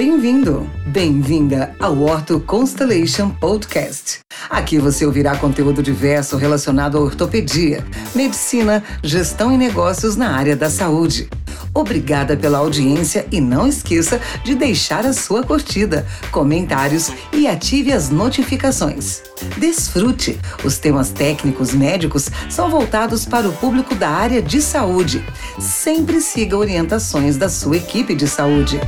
Bem-vindo, bem-vinda ao Orto Constellation Podcast. Aqui você ouvirá conteúdo diverso relacionado à ortopedia, medicina, gestão e negócios na área da saúde. Obrigada pela audiência e não esqueça de deixar a sua curtida, comentários e ative as notificações. Desfrute! Os temas técnicos médicos são voltados para o público da área de saúde. Sempre siga orientações da sua equipe de saúde.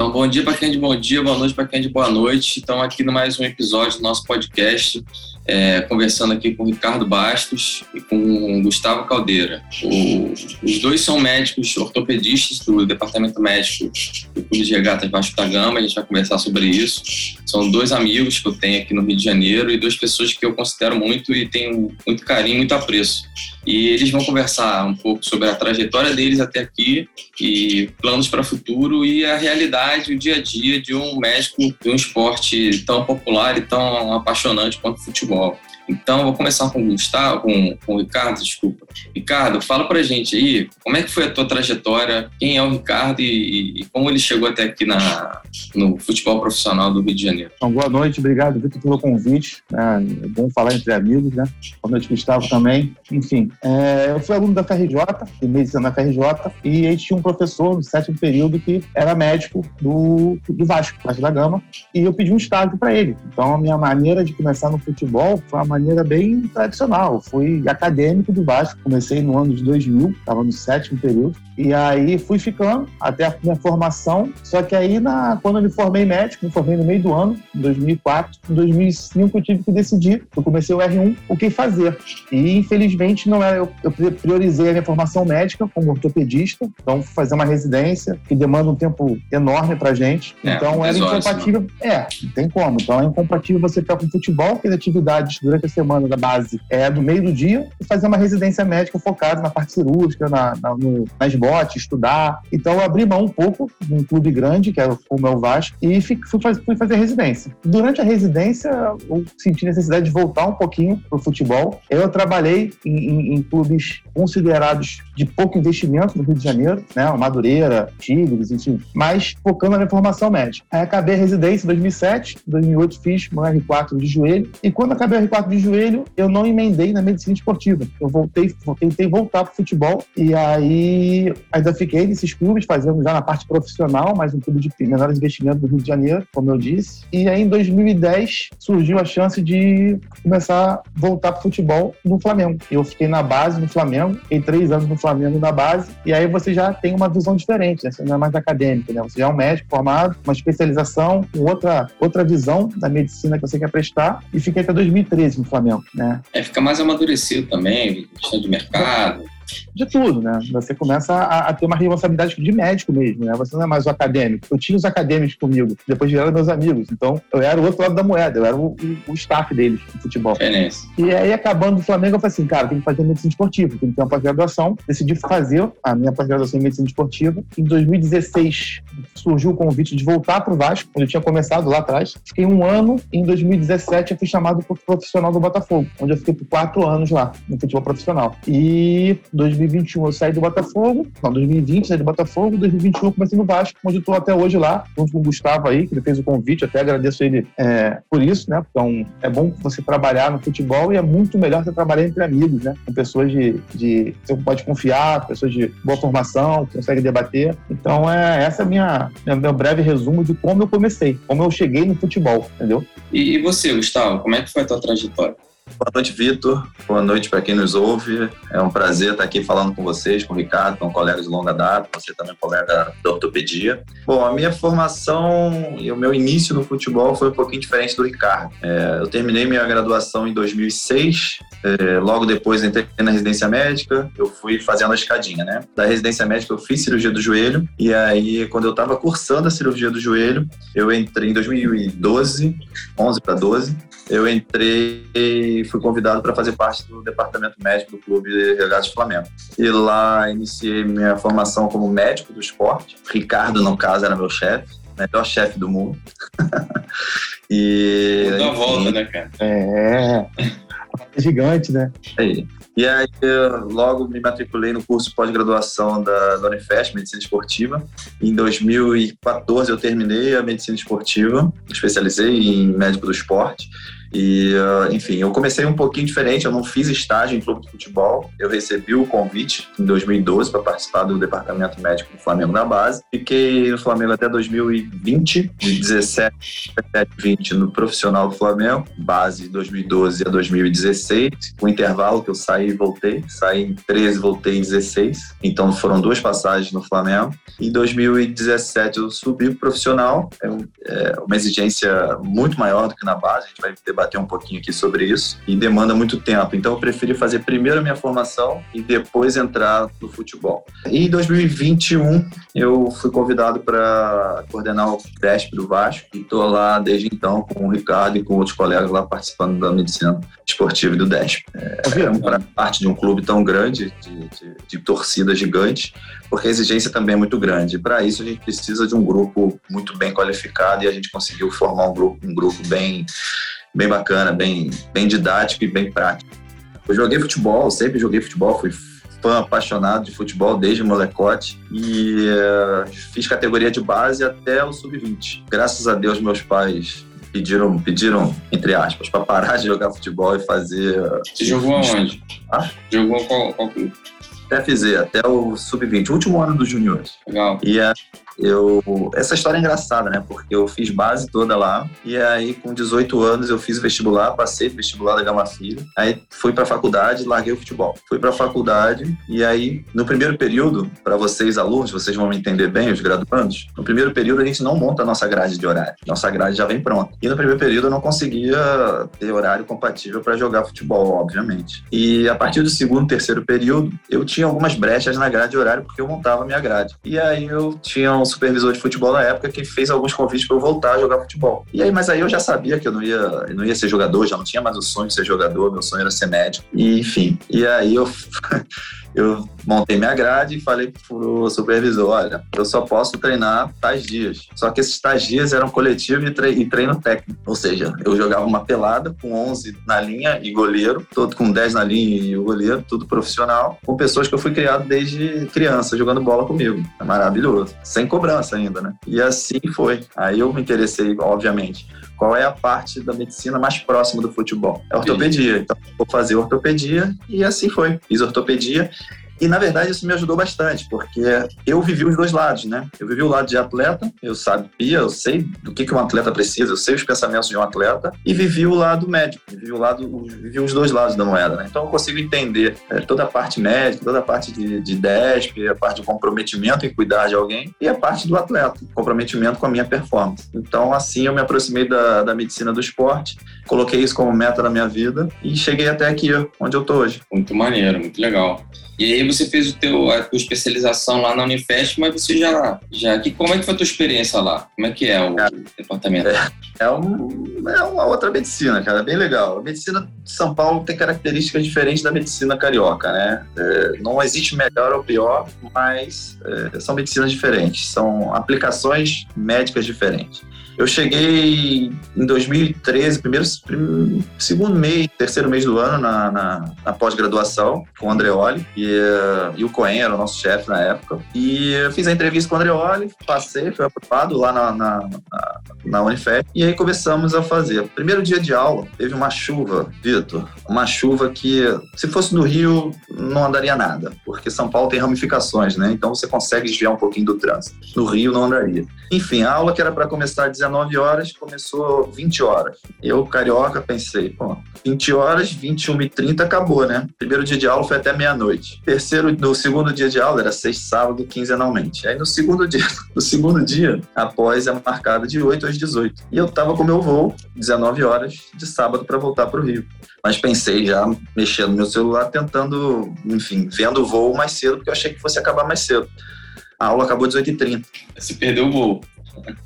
Então, bom dia para quem é de bom dia, boa noite para quem é de boa noite. Estamos aqui no mais um episódio do nosso podcast, é, conversando aqui com o Ricardo Bastos e com o Gustavo Caldeira. O, os dois são médicos ortopedistas do Departamento Médico do Clube de Regatas Vasco da Gama, a gente vai conversar sobre isso. São dois amigos que eu tenho aqui no Rio de Janeiro e duas pessoas que eu considero muito e tenho muito carinho, muito apreço. E eles vão conversar um pouco sobre a trajetória deles até aqui e planos para o futuro e a realidade, o dia a dia de um médico de um esporte tão popular e tão apaixonante quanto o futebol. well. Então, vou começar com o Gustavo, com, com o Ricardo, desculpa. Ricardo, fala pra gente aí, como é que foi a tua trajetória, quem é o Ricardo e, e como ele chegou até aqui na, no futebol profissional do Rio de Janeiro. Então, boa noite, obrigado, Vitor, pelo convite. É, é bom falar entre amigos, né? Boa noite, Gustavo, também. Enfim, é, eu fui aluno da FRJ, de medicina na FRJ, e a gente tinha um professor no sétimo período que era médico do, do Vasco, Vasco da Gama, e eu pedi um estágio para ele. Então, a minha maneira de começar no futebol foi uma maneira bem tradicional. Fui acadêmico do Vasco, comecei no ano de 2000, estava no sétimo período, e aí fui ficando até a minha formação. Só que aí, na, quando eu me formei médico, me formei no meio do ano, em 2004, em 2005 eu tive que decidir, eu comecei o R1, o que fazer. E infelizmente não era, eu, eu priorizei a minha formação médica como ortopedista, então fui fazer uma residência que demanda um tempo enorme pra gente. É, então era incompatível. É, não tem como. Então é incompatível você ficar com futebol, que as atividades durante a semana da base é no meio do dia, e fazer uma residência médica focada na parte cirúrgica, na, na, no, nas estudar. Então eu abri mão um pouco de um clube grande, que é o Vasco, e fui, fui fazer residência. Durante a residência, eu senti necessidade de voltar um pouquinho pro futebol. Eu trabalhei em, em, em clubes considerados de pouco investimento no Rio de Janeiro, né? Madureira, Tigres, enfim, mas focando na minha formação médica. Aí acabei a residência em 2007, em 2008 fiz meu R4 de joelho, e quando acabei o R4 de joelho, eu não emendei na medicina esportiva. Eu voltei, tentei voltar pro futebol, e aí ainda fiquei nesses clubes, fazendo já na parte profissional, mas um clube de menores investimentos do Rio de Janeiro, como eu disse. E aí em 2010 surgiu a chance de começar a voltar pro futebol no Flamengo. Eu fiquei na base no Flamengo, fiquei três anos no Flamengo na base, e aí você já tem uma visão diferente, né? Você não é mais acadêmico, né? Você já é um médico formado, uma especialização, com outra, outra visão da medicina que você quer prestar, e fiquei até 2013 no Flamengo, né? É, fica mais amadurecido também, questão de mercado de tudo, né? Você começa a, a, ter uma responsabilidade de médico mesmo, né? Você não é mais o acadêmico. Eu tinha os acadêmicos comigo, depois viraram meus amigos. Então, eu era o outro lado da moeda, eu era o, o, o staff deles de futebol. É e aí, acabando do Flamengo, eu falei assim, cara, tem que fazer medicina esportiva, tem que ter uma pós-graduação. Decidi fazer a minha pós-graduação em medicina esportiva. Em 2016, surgiu o convite de voltar para o Vasco, onde eu tinha começado lá atrás. Fiquei um ano, e em 2017 eu fui chamado para o profissional do Botafogo, onde eu fiquei por quatro anos lá, no futebol profissional. E 2021 eu saí do Botafogo, não, 2020 saí do Botafogo, 2021 eu comecei no Vasco, onde estou até hoje lá, junto com o Gustavo aí, que ele fez o convite, até agradeço ele é, por isso, né? Então é bom você trabalhar no futebol e é muito melhor você trabalhar entre amigos, né? Com pessoas de, de você pode confiar, pessoas de boa formação, que consegue debater. Então é essa é a minha, meu breve resumo de como eu comecei, como eu cheguei no futebol, entendeu? E, e você, Gustavo, como é que foi a tua trajetória? Boa noite, Vitor. Boa noite para quem nos ouve. É um prazer estar aqui falando com vocês, com o Ricardo, com um colega de longa data, você também colega da ortopedia. Bom, a minha formação e o meu início no futebol foi um pouquinho diferente do Ricardo. É, eu terminei minha graduação em 2006, é, logo depois entrei na residência médica, eu fui fazendo a escadinha, né? Da residência médica eu fiz cirurgia do joelho, e aí quando eu estava cursando a cirurgia do joelho, eu entrei em 2012, 11 para 12, eu entrei e fui convidado para fazer parte do departamento médico do Clube de Regatas Flamengo. E lá iniciei minha formação como médico do esporte. Ricardo, no caso, era meu chefe. melhor chefe do mundo. e. A volta, né, cara? É. É gigante, né? Aí. E aí, logo me matriculei no curso pós-graduação da, da Unifesp, Medicina Esportiva. Em 2014, eu terminei a Medicina Esportiva, especializei em médico do esporte. E, uh, enfim, eu comecei um pouquinho diferente, eu não fiz estágio em clube de futebol, eu recebi o convite em 2012 para participar do departamento médico do Flamengo na base. Fiquei no Flamengo até 2020, de 17 a 20 no profissional do Flamengo, base 2012 a 2016. O intervalo que eu saí e voltei, saí em 13, voltei em 16. Então foram duas passagens no Flamengo. Em 2017 eu subi pro profissional, é, é uma exigência muito maior do que na base, a gente vai debater um pouquinho aqui sobre isso e demanda muito tempo. Então eu preferi fazer primeiro a minha formação e depois entrar no futebol. E em 2021 eu fui convidado para coordenar o DESP do Vasco e estou lá desde então com o Ricardo e com outros colegas lá participando da medicina esportiva do DESP. É, é parte de um clube tão grande, de, de, de torcida gigante, porque a exigência também é muito grande. Para isso a gente precisa de um grupo muito bem qualificado e a gente conseguiu formar um grupo, um grupo bem bem bacana, bem, bem didático e bem prático. Eu joguei futebol, sempre joguei futebol, fui fã apaixonado de futebol desde molecote e uh, fiz categoria de base até o sub-20. Graças a Deus, meus pais pediram, pediram entre aspas, para parar de jogar futebol e fazer. Você jogou aonde? Ah? Jogou qual, qual clube? Até fizer, até o sub-20, último ano dos juniores. Legal. E uh, eu essa história é engraçada, né? Porque eu fiz base toda lá e aí com 18 anos eu fiz vestibular, passei vestibular da Gama Filho. Aí fui para faculdade, larguei o futebol. Fui para faculdade e aí no primeiro período, para vocês alunos, vocês vão me entender bem, os graduandos, no primeiro período a gente não monta a nossa grade de horário. Nossa grade já vem pronta. E no primeiro período eu não conseguia ter horário compatível para jogar futebol, obviamente. E a partir do segundo, terceiro período, eu tinha algumas brechas na grade de horário porque eu montava a minha grade. E aí eu tinha um supervisor de futebol na época que fez alguns convites para eu voltar a jogar futebol. E aí, mas aí eu já sabia que eu não ia, não ia ser jogador, já não tinha mais o sonho de ser jogador, meu sonho era ser médico. E enfim, e aí eu eu montei minha grade e falei pro supervisor, olha, eu só posso treinar tais dias. Só que esses tais dias eram coletivo e, treino técnico. Ou seja, eu jogava uma pelada com 11 na linha e goleiro, todo com 10 na linha e o goleiro, tudo profissional, com pessoas que eu fui criado desde criança, jogando bola comigo. É maravilhoso. Sem cobrança ainda, né? E assim foi. Aí eu me interessei, obviamente, qual é a parte da medicina mais próxima do futebol? É ortopedia. Então, vou fazer ortopedia e assim foi. Fiz ortopedia e, na verdade, isso me ajudou bastante, porque eu vivi os dois lados, né? Eu vivi o lado de atleta, eu sabia, eu sei do que, que um atleta precisa, eu sei os pensamentos de um atleta, e vivi o lado médico, vivi, o lado, vivi os dois lados da moeda, né? Então, eu consigo entender é, toda a parte médica, toda a parte de, de DESP, a parte de comprometimento em cuidar de alguém, e a parte do atleta, comprometimento com a minha performance. Então, assim, eu me aproximei da, da medicina do esporte, coloquei isso como meta na minha vida e cheguei até aqui, onde eu tô hoje. Muito maneiro, muito legal. E aí você fez o teu, a tua especialização lá na Unifesp, mas você já, já que, como é que foi a tua experiência lá? Como é que é o é, departamento? É, é, um, é uma outra medicina, cara, bem legal. A medicina de São Paulo tem características diferentes da medicina carioca, né? É, não existe melhor ou pior, mas é, são medicinas diferentes, são aplicações médicas diferentes. Eu cheguei em 2013, primeiro, primeiro segundo mês, terceiro mês do ano, na, na, na pós-graduação, com o Andreoli, e, uh, e o Coen era o nosso chefe na época. E eu fiz a entrevista com o Andreoli, passei, fui aprovado lá na, na, na, na e aí começamos a fazer. Primeiro dia de aula, teve uma chuva, Vitor, uma chuva que, se fosse no Rio, não andaria nada, porque São Paulo tem ramificações, né? Então você consegue desviar um pouquinho do trânsito. No Rio não andaria. Enfim, a aula que era para começar às 19 horas, começou 20 horas. Eu, carioca, pensei, pô, 20 horas, 21 e 30 acabou, né? Primeiro dia de aula foi até meia-noite. Terceiro, no segundo dia de aula era sexta, sábado, quinzenalmente. Aí no segundo dia, no segundo dia, após é marcada de 8 às 18. E eu tava com meu voo, 19 horas de sábado para voltar para o Rio. Mas pensei já mexendo no meu celular, tentando, enfim, vendo o voo mais cedo, porque eu achei que fosse acabar mais cedo. A aula acabou às 18h30. Você perdeu o voo.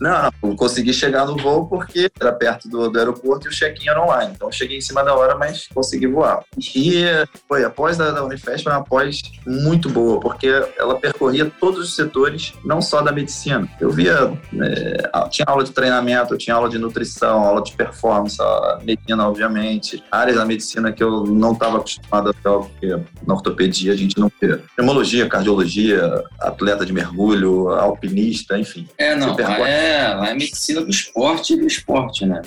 Não, não, consegui chegar no voo porque era perto do, do aeroporto e o check-in era online. Então cheguei em cima da hora, mas consegui voar. E foi após da, da Unifesp, foi uma pós muito boa, porque ela percorria todos os setores, não só da medicina. Eu via, é, tinha aula de treinamento, tinha aula de nutrição, aula de performance, medicina, obviamente, áreas da medicina que eu não estava acostumado a ver, porque na ortopedia a gente não vê. Hemologia, cardiologia, atleta de mergulho, alpinista, enfim. É, não, lá é, lá é medicina do esporte e do esporte, né?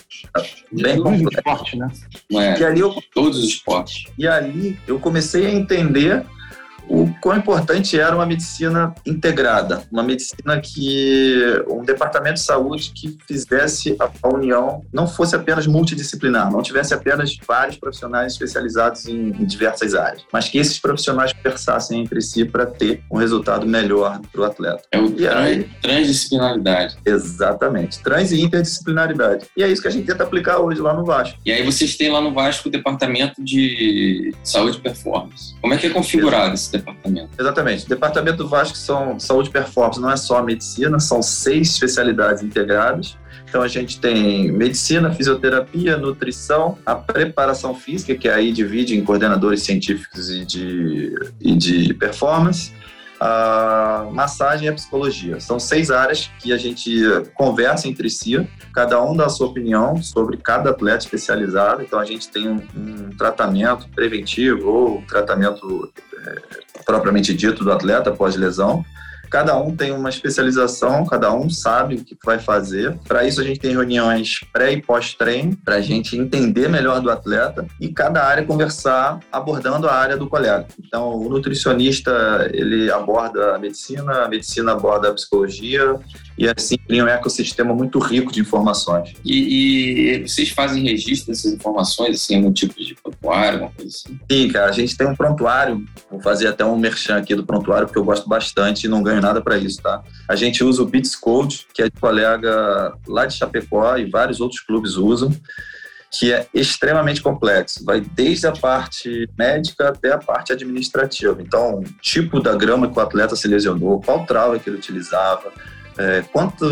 Bem bom esporte, né? É, e ali eu, todos os esportes. E ali eu comecei a entender o quão importante era uma medicina integrada, uma medicina que um departamento de saúde que fizesse a, união não fosse apenas multidisciplinar, não tivesse apenas vários profissionais especializados em, em diversas áreas, mas que esses profissionais conversassem entre si para ter um resultado melhor para o atleta. É o aí, transdisciplinaridade. Exatamente, trans e interdisciplinaridade. E é isso que a gente tenta aplicar hoje lá no Vasco. E aí vocês têm lá no Vasco o departamento de saúde e performance. Como é que é configurado esse departamento. Exatamente. O departamento do Vasco são saúde e performance, não é só medicina, são seis especialidades integradas. Então a gente tem medicina, fisioterapia, nutrição, a preparação física, que aí divide em coordenadores científicos e de, e de performance, a massagem e a psicologia. São seis áreas que a gente conversa entre si, cada um dá a sua opinião sobre cada atleta especializado. Então a gente tem um, um tratamento preventivo ou tratamento é, propriamente dito do atleta pós-lesão. Cada um tem uma especialização, cada um sabe o que vai fazer. Para isso, a gente tem reuniões pré e pós-treino, para a gente entender melhor do atleta e cada área conversar abordando a área do colega. Então, o nutricionista ele aborda a medicina, a medicina aborda a psicologia, e assim cria um ecossistema muito rico de informações. E, e, vocês fazem registro dessas informações, assim, algum tipo de prontuário, alguma coisa assim? Sim, cara, a gente tem um prontuário, vou fazer até um merchan aqui do prontuário, porque eu gosto bastante e não ganho nada para isso, tá? A gente usa o Bits Code, que é de colega lá de Chapecó e vários outros clubes usam que é extremamente complexo. Vai desde a parte médica até a parte administrativa. Então, tipo da grama que o atleta se lesionou, qual trava que ele utilizava, é, quanto,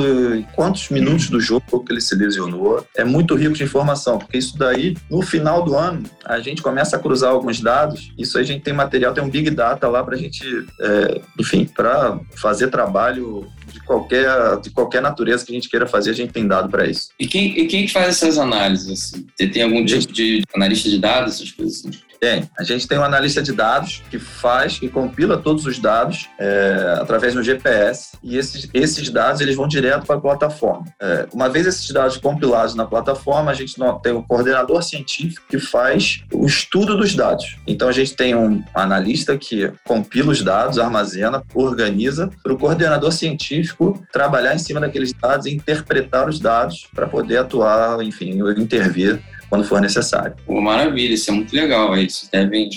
quantos minutos do jogo que ele se lesionou. É muito rico de informação, porque isso daí, no final do ano, a gente começa a cruzar alguns dados. Isso aí a gente tem material, tem um Big Data lá para a gente, é, enfim, para fazer trabalho de qualquer, de qualquer natureza que a gente queira fazer, a gente tem dado para isso. E quem, e quem faz essas análises? Assim? Tem algum tipo de analista de dados, essas coisas assim? Tem. A gente tem um analista de dados que faz, que compila todos os dados é, através do GPS e esses, esses dados eles vão direto para a plataforma. É, uma vez esses dados compilados na plataforma, a gente tem um coordenador científico que faz o estudo dos dados. Então a gente tem um analista que compila os dados, armazena, organiza para o coordenador científico trabalhar em cima daqueles dados e interpretar os dados para poder atuar, enfim, intervir quando for necessário. Pô, maravilha, isso é muito legal. Aí vocês devem.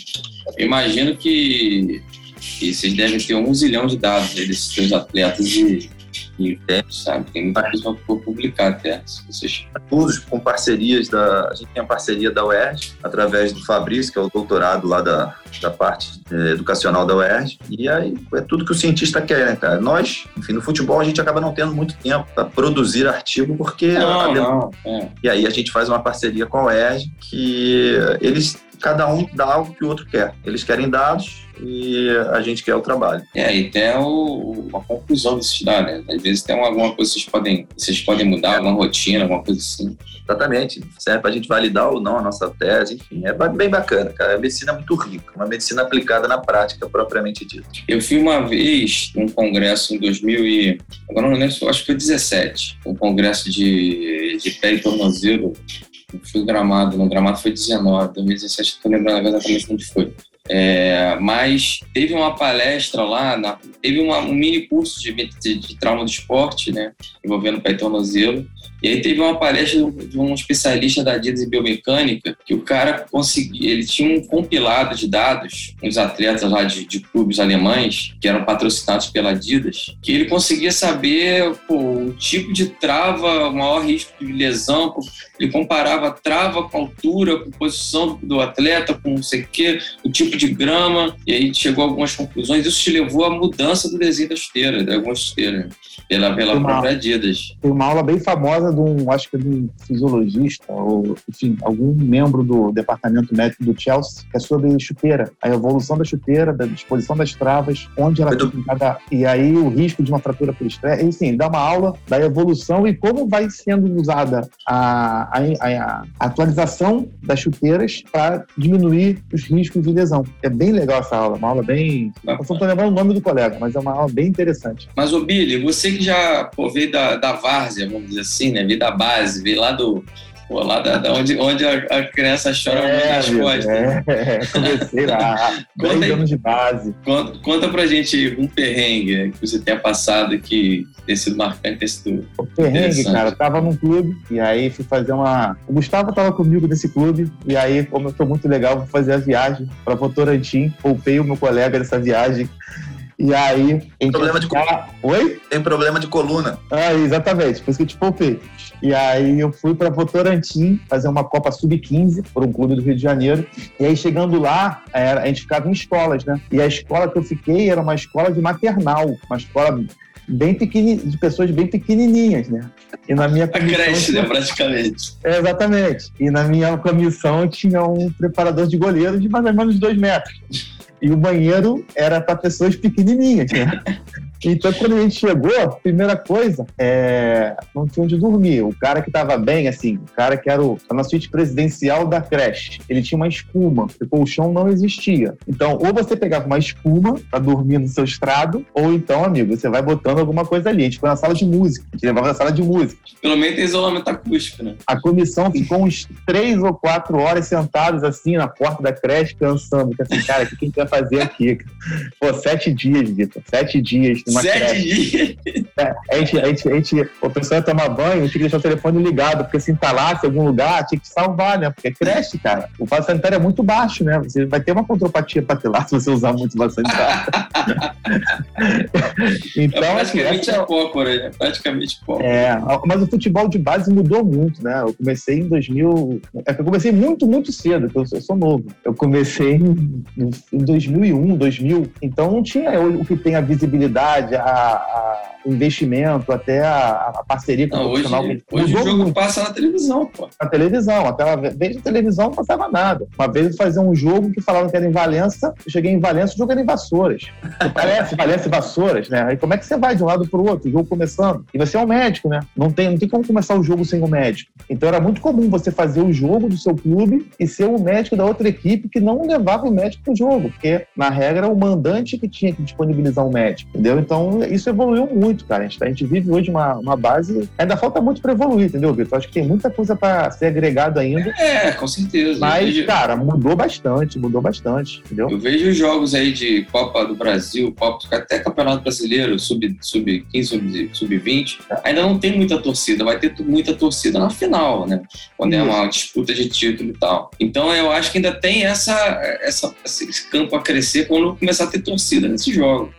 Eu imagino que, que vocês devem ter um zilhão de dados aí desses seus atletas e e tem, sabe, tem muita coisa por publicar até. Se vocês... Todos com parcerias da. A gente tem a parceria da UERJ, através do Fabrício, que é o doutorado lá da, da parte é, educacional da UERJ. E aí é tudo que o cientista quer, né, cara? Nós, enfim, no futebol a gente acaba não tendo muito tempo para produzir artigo, porque. Não, não, é. E aí a gente faz uma parceria com a UERJ que eles cada um dá algo que o outro quer. Eles querem dados e a gente quer o trabalho. É, e tem o, a conclusão desses dados, né? Às vezes tem alguma coisa que vocês podem, vocês podem mudar, alguma rotina, alguma coisa assim. Exatamente. Serve para a gente validar ou não a nossa tese, enfim. É bem bacana, cara. A medicina é muito rica, uma medicina aplicada na prática, propriamente dita. Eu fui uma vez num congresso em 2000 e... Agora não lembro, acho que foi 17. Um congresso de, de pé e tornozelo fui gramado, no gramado foi 19, 2017, estou lembrando exatamente onde foi. É, mas teve uma palestra lá, na, teve uma, um mini curso de, de, de, trauma do esporte, né, envolvendo pé e tornozelo, E aí teve uma palestra de um especialista da Adidas em biomecânica, que o cara conseguia, ele tinha um compilado de dados, uns atletas lá de, de clubes alemães, que eram patrocinados pela Adidas, que ele conseguia saber pô, o tipo de trava, o maior risco de lesão, ele comparava trava com altura, com posição do atleta, com não sei o quê, o tipo de grama, e aí chegou a algumas conclusões. Isso te levou à mudança do desenho da esteira, de algumas esteiras, pela, pela uma, própria Adidas. Tem uma aula bem famosa de um, acho que de um fisiologista, ou enfim, algum membro do departamento médico do Chelsea, que é sobre chuteira, a evolução da chuteira, da disposição das travas, onde ela fica cada. E aí o risco de uma fratura por estresse. Enfim, dá uma aula da evolução e como vai sendo usada a, a, a, a atualização das chuteiras para diminuir os riscos de lesão. É bem legal essa aula, uma aula bem. Eu não estou lembrando o nome do colega, mas é uma aula bem interessante. Mas, ô Billy, você que já pô, veio da, da várzea, vamos dizer assim, né? Veio da base, veio lá do, Pô, lá da, da onde, onde a, a, criança chora é, nas costas. É, é, comecei lá, 10 anos de base. Conta, conta pra gente um perrengue que você tenha passado que tenha sido marcante, ter sido O perrengue, cara, eu tava num clube e aí fui fazer uma... O Gustavo tava comigo nesse clube e aí, como eu tô muito legal, vou fazer a viagem pra Votorantim, poupei o meu colega dessa viagem e aí. Tem problema de coluna. Oi? Tem problema de coluna. Ah, exatamente, por isso que eu te poupei. E aí eu fui para Votorantim fazer uma Copa Sub-15 por um clube do Rio de Janeiro. E aí chegando lá, a gente ficava em escolas, né? E a escola que eu fiquei era uma escola de maternal, uma escola bem pequenininha, de pessoas bem pequenininhas, né? E na minha comissão... A creche, né, praticamente. É, exatamente. E na minha comissão tinha um preparador de goleiro de mais ou menos dois metros. E o banheiro era para pessoas pequenininhas, né? Então, quando a gente chegou, primeira coisa, é... não tinha onde dormir. O cara que estava bem, assim, o cara que era o... na suíte presidencial da creche, ele tinha uma espuma, porque o colchão não existia. Então, ou você pegava uma espuma para dormir no seu estrado, ou então, amigo, você vai botando alguma coisa ali. A gente foi na sala de música, a gente levava na sala de música. Pelo menos tem isolamento acústico, né? A comissão ficou uns três ou quatro horas sentados assim na porta da creche, pensando que assim, cara, o que a gente vai fazer aqui? Pô, sete dias, Vitor, sete dias uma Sete creche. dias? É, a, gente, a, gente, a gente, o pessoal ia tomar banho, tinha que deixar o telefone ligado, porque se entalasse em algum lugar, tinha que salvar, né? Porque é creche, cara. O vaso sanitário é muito baixo, né? Você vai ter uma contropatia patelar se você usar muito vaso sanitário. então, é praticamente assim, essa... pouco, né? É praticamente pouco. É, mas o futebol de base mudou muito, né? Eu comecei em 2000... É eu comecei muito, muito cedo, porque eu sou novo. Eu comecei em, em 2001, 2000. Então não tinha o que tem a visibilidade a, a investimento, até a, a parceria com não, o profissional. Hoje, hoje o jogo muito. passa na televisão, pô. Na televisão, até uma vez na televisão não passava nada. Uma vez eu fazia um jogo que falavam que era em Valença, eu cheguei em Valença, o jogo era em Vassouras. Parece Valença e Vassouras, né? Aí como é que você vai de um lado para o outro, o jogo começando? E você é um médico, né? Não tem, não tem como começar o jogo sem o um médico. Então era muito comum você fazer o jogo do seu clube e ser o médico da outra equipe que não levava o médico para o jogo, porque na regra era o mandante que tinha que disponibilizar o médico, entendeu? Então isso evoluiu muito cara. A gente, a gente vive hoje uma, uma base. Ainda falta muito para evoluir, entendeu, Vitor? Acho que tem muita coisa para ser agregado ainda. É, com certeza. Mas, vejo... cara, mudou bastante, mudou bastante, entendeu? Eu vejo jogos aí de Copa do Brasil, Copa, até Campeonato Brasileiro, sub-15, sub, sub 20 ainda não tem muita torcida, vai ter muita torcida na final, né? Quando Isso. é uma disputa de título e tal. Então eu acho que ainda tem essa, essa, esse campo a crescer quando começar a ter torcida nesse jogo.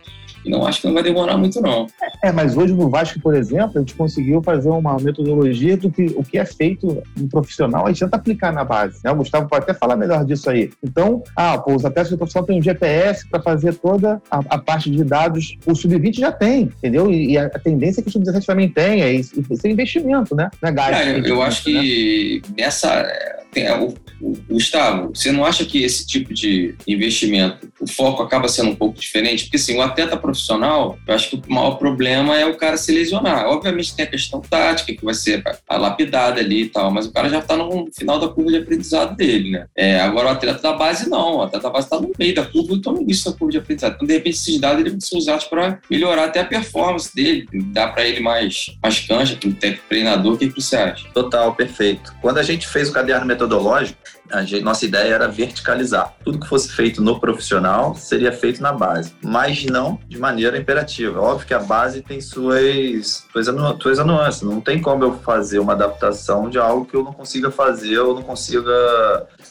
E não acho que não vai demorar muito, não. É, mas hoje no Vasco, por exemplo, a gente conseguiu fazer uma metodologia do que o que é feito no profissional, a gente tenta aplicar na base. Né? O Gustavo pode até falar melhor disso aí. Então, ah, pô, os atletas do profissional têm um GPS para fazer toda a, a, parte de dados. O Sub-20 já tem, entendeu? E, e, a, tendência é que o Sub-17 também tenha. E, isso é investimento, né? Não é gasto. É, eu, eu acho que né? nessa tem, é, o, o, Gustavo, você não acha que esse tipo de investimento, o foco acaba sendo um pouco diferente? Porque, assim, o atleta profissional, eu acho que o maior problema é o cara se lesionar. Obviamente tem a questão tática, que vai ser lapidada ali e tal, mas o cara já está no final da curva de aprendizado dele, né? É, agora, o atleta da base, não. O atleta da base está no meio da curva e está no início da curva de aprendizado. Então, de repente, esses dados vão ser usados para melhorar até a performance dele, dar para ele mais, mais cancha, para treinador. O que, que você acha? Total, perfeito. Quando a gente fez o caderno metodológico, gente, nossa ideia era verticalizar. Tudo que fosse feito no profissional seria feito na base, mas não de maneira imperativa. Óbvio que a base tem suas, suas, suas nuances. Não tem como eu fazer uma adaptação de algo que eu não consiga fazer ou não consiga,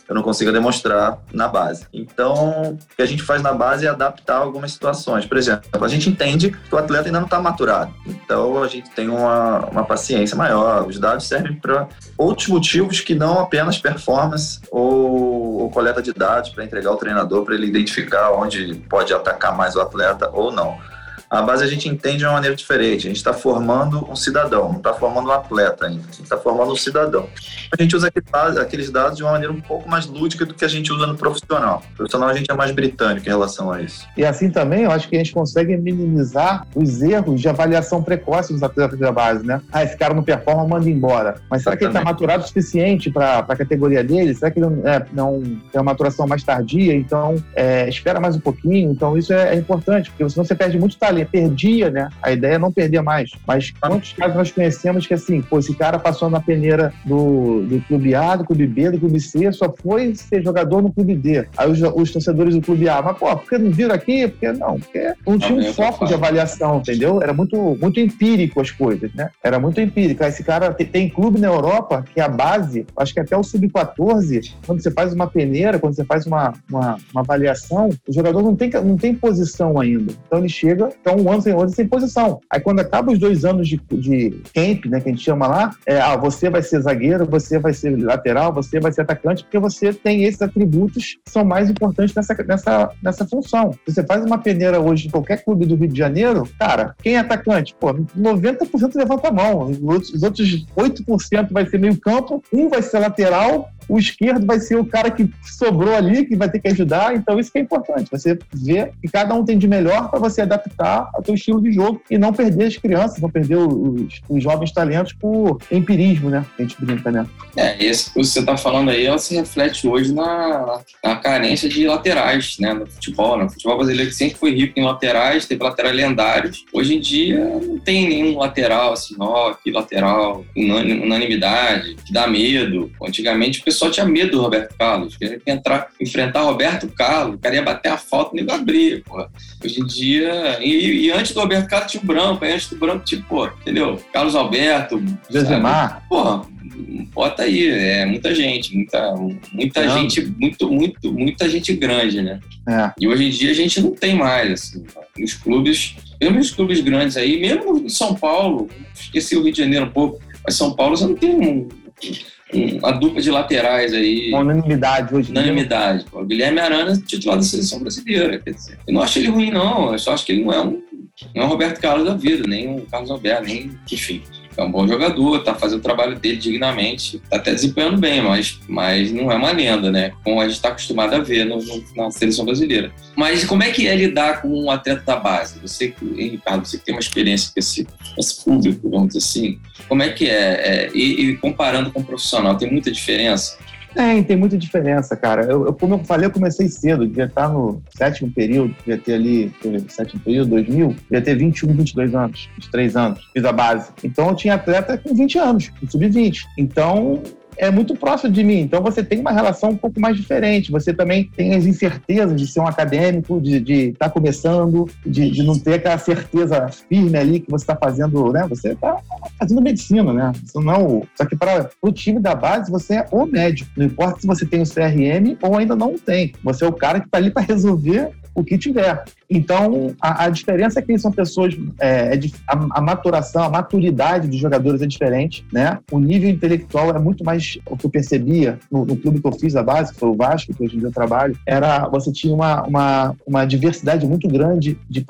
eu não consiga demonstrar na base. Então, o que a gente faz na base é adaptar algumas situações. Por exemplo, a gente entende que o atleta ainda não está maturado. Então, a gente tem uma, uma paciência maior. Os dados servem para outros motivos que não apenas performance ou, ou coleta de dados para entregar ao treinador para ele identificar onde pode atacar mais o atleta ou não. A base a gente entende de uma maneira diferente. A gente está formando um cidadão, não está formando um atleta ainda. A gente está formando um cidadão. A gente usa aqueles dados de uma maneira um pouco mais lúdica do que a gente usa no profissional. No profissional a gente é mais britânico em relação a isso. E assim também, eu acho que a gente consegue minimizar os erros de avaliação precoce dos atletas da base, né? Ah, esse cara não performa, manda embora. Mas será que ele está maturado o suficiente para a categoria dele? Será que ele é, não tem uma maturação mais tardia? Então, é, espera mais um pouquinho. Então, isso é, é importante, porque senão você perde muito talento perdia, né? A ideia é não perder mais. Mas quantos casos nós conhecemos que assim, pô, esse cara passou na peneira do, do clube A, do clube B, do clube C, só foi ser jogador no clube D. Aí os, os torcedores do clube A, mas pô, por que não viram aqui? Porque não, porque não tinha um foco de avaliação, entendeu? Era muito, muito empírico as coisas, né? Era muito empírico. Aí esse cara tem, tem clube na Europa que a base, acho que até o sub-14, quando você faz uma peneira, quando você faz uma, uma, uma avaliação, o jogador não tem, não tem posição ainda. Então ele chega, então um ano sem outro sem posição. Aí quando acaba os dois anos de, de camp, né, que a gente chama lá, é, ah, você vai ser zagueiro, você vai ser lateral, você vai ser atacante, porque você tem esses atributos que são mais importantes nessa, nessa, nessa função. Você faz uma peneira hoje em qualquer clube do Rio de Janeiro, cara, quem é atacante? Pô, 90% levanta a mão. Os outros 8% vai ser meio campo, um vai ser lateral, o esquerdo vai ser o cara que sobrou ali, que vai ter que ajudar. Então, isso que é importante. Você ver que cada um tem de melhor para você adaptar ao seu estilo de jogo e não perder as crianças, não perder os, os jovens talentos por empirismo, né? A gente brinca, né? É, esse que você está falando aí, ela se reflete hoje na, na carência de laterais, né? No futebol, né? O futebol brasileiro sempre foi rico em laterais, teve laterais lendários. Hoje em dia, não tem nenhum lateral assim, ó, que lateral, unanimidade, que dá medo. Antigamente, o pessoal pessoal tinha medo do Roberto Carlos. Queria entrar, enfrentar Roberto Carlos, o cara ia bater a falta e nem abrir, porra. Hoje em dia. E, e, antes do Roberto Carlos tinha o Branco, aí antes do Branco, tipo, pô, entendeu? Carlos Alberto. Josemar. Porra, bota aí, é muita gente, muita, muita não. gente, muito, muito, muita gente grande, né? É. E hoje em dia a gente não tem mais, assim, nos clubes, mesmo nos clubes grandes aí, mesmo em São Paulo, esqueci o Rio de Janeiro um pouco, mas São Paulo você não tem um, uma dupla de laterais aí. Uma unanimidade hoje. Unanimidade. O Guilherme Arana, titular da seleção brasileira. Quer dizer, eu não acho ele ruim, não. Eu só acho que ele não é um, não é um Roberto Carlos da vida, nem um Carlos Alberto, nem. Enfim é um bom jogador, tá fazendo o trabalho dele dignamente, tá até desempenhando bem, mas, mas não é uma lenda, né? Como a gente está acostumado a ver no, no, na seleção brasileira. Mas como é que é lidar com um atleta da base? Você, Ricardo, você que tem uma experiência com esse, esse público, vamos dizer assim, como é que é? é e, e comparando com o profissional, tem muita diferença? Tem, tem muita diferença, cara. Eu, eu, como eu falei, eu comecei cedo, devia estar no sétimo período, devia ter ali, sétimo período, 2000, devia ter 21, 22 anos, 23 anos, fiz a base. Então eu tinha atleta com 20 anos, sub-20. Então é muito próximo de mim. Então você tem uma relação um pouco mais diferente. Você também tem as incertezas de ser um acadêmico, de estar tá começando, de, de, não ter aquela certeza firme ali que você está fazendo, né? Você está fazendo medicina, né? Você não, só que para o time da base você é o médico. Não importa se você tem o CRM ou ainda não tem. Você é o cara que está ali para resolver o que tiver. Então, a, a diferença é que são pessoas, é, é, a, a, maturação, a maturidade dos jogadores é diferente, né? O nível intelectual é muito mais, o que eu percebia no, no clube que eu fiz, a base, que foi o Vasco, que hoje em dia eu trabalho, era, você tinha uma, uma, uma diversidade muito grande de,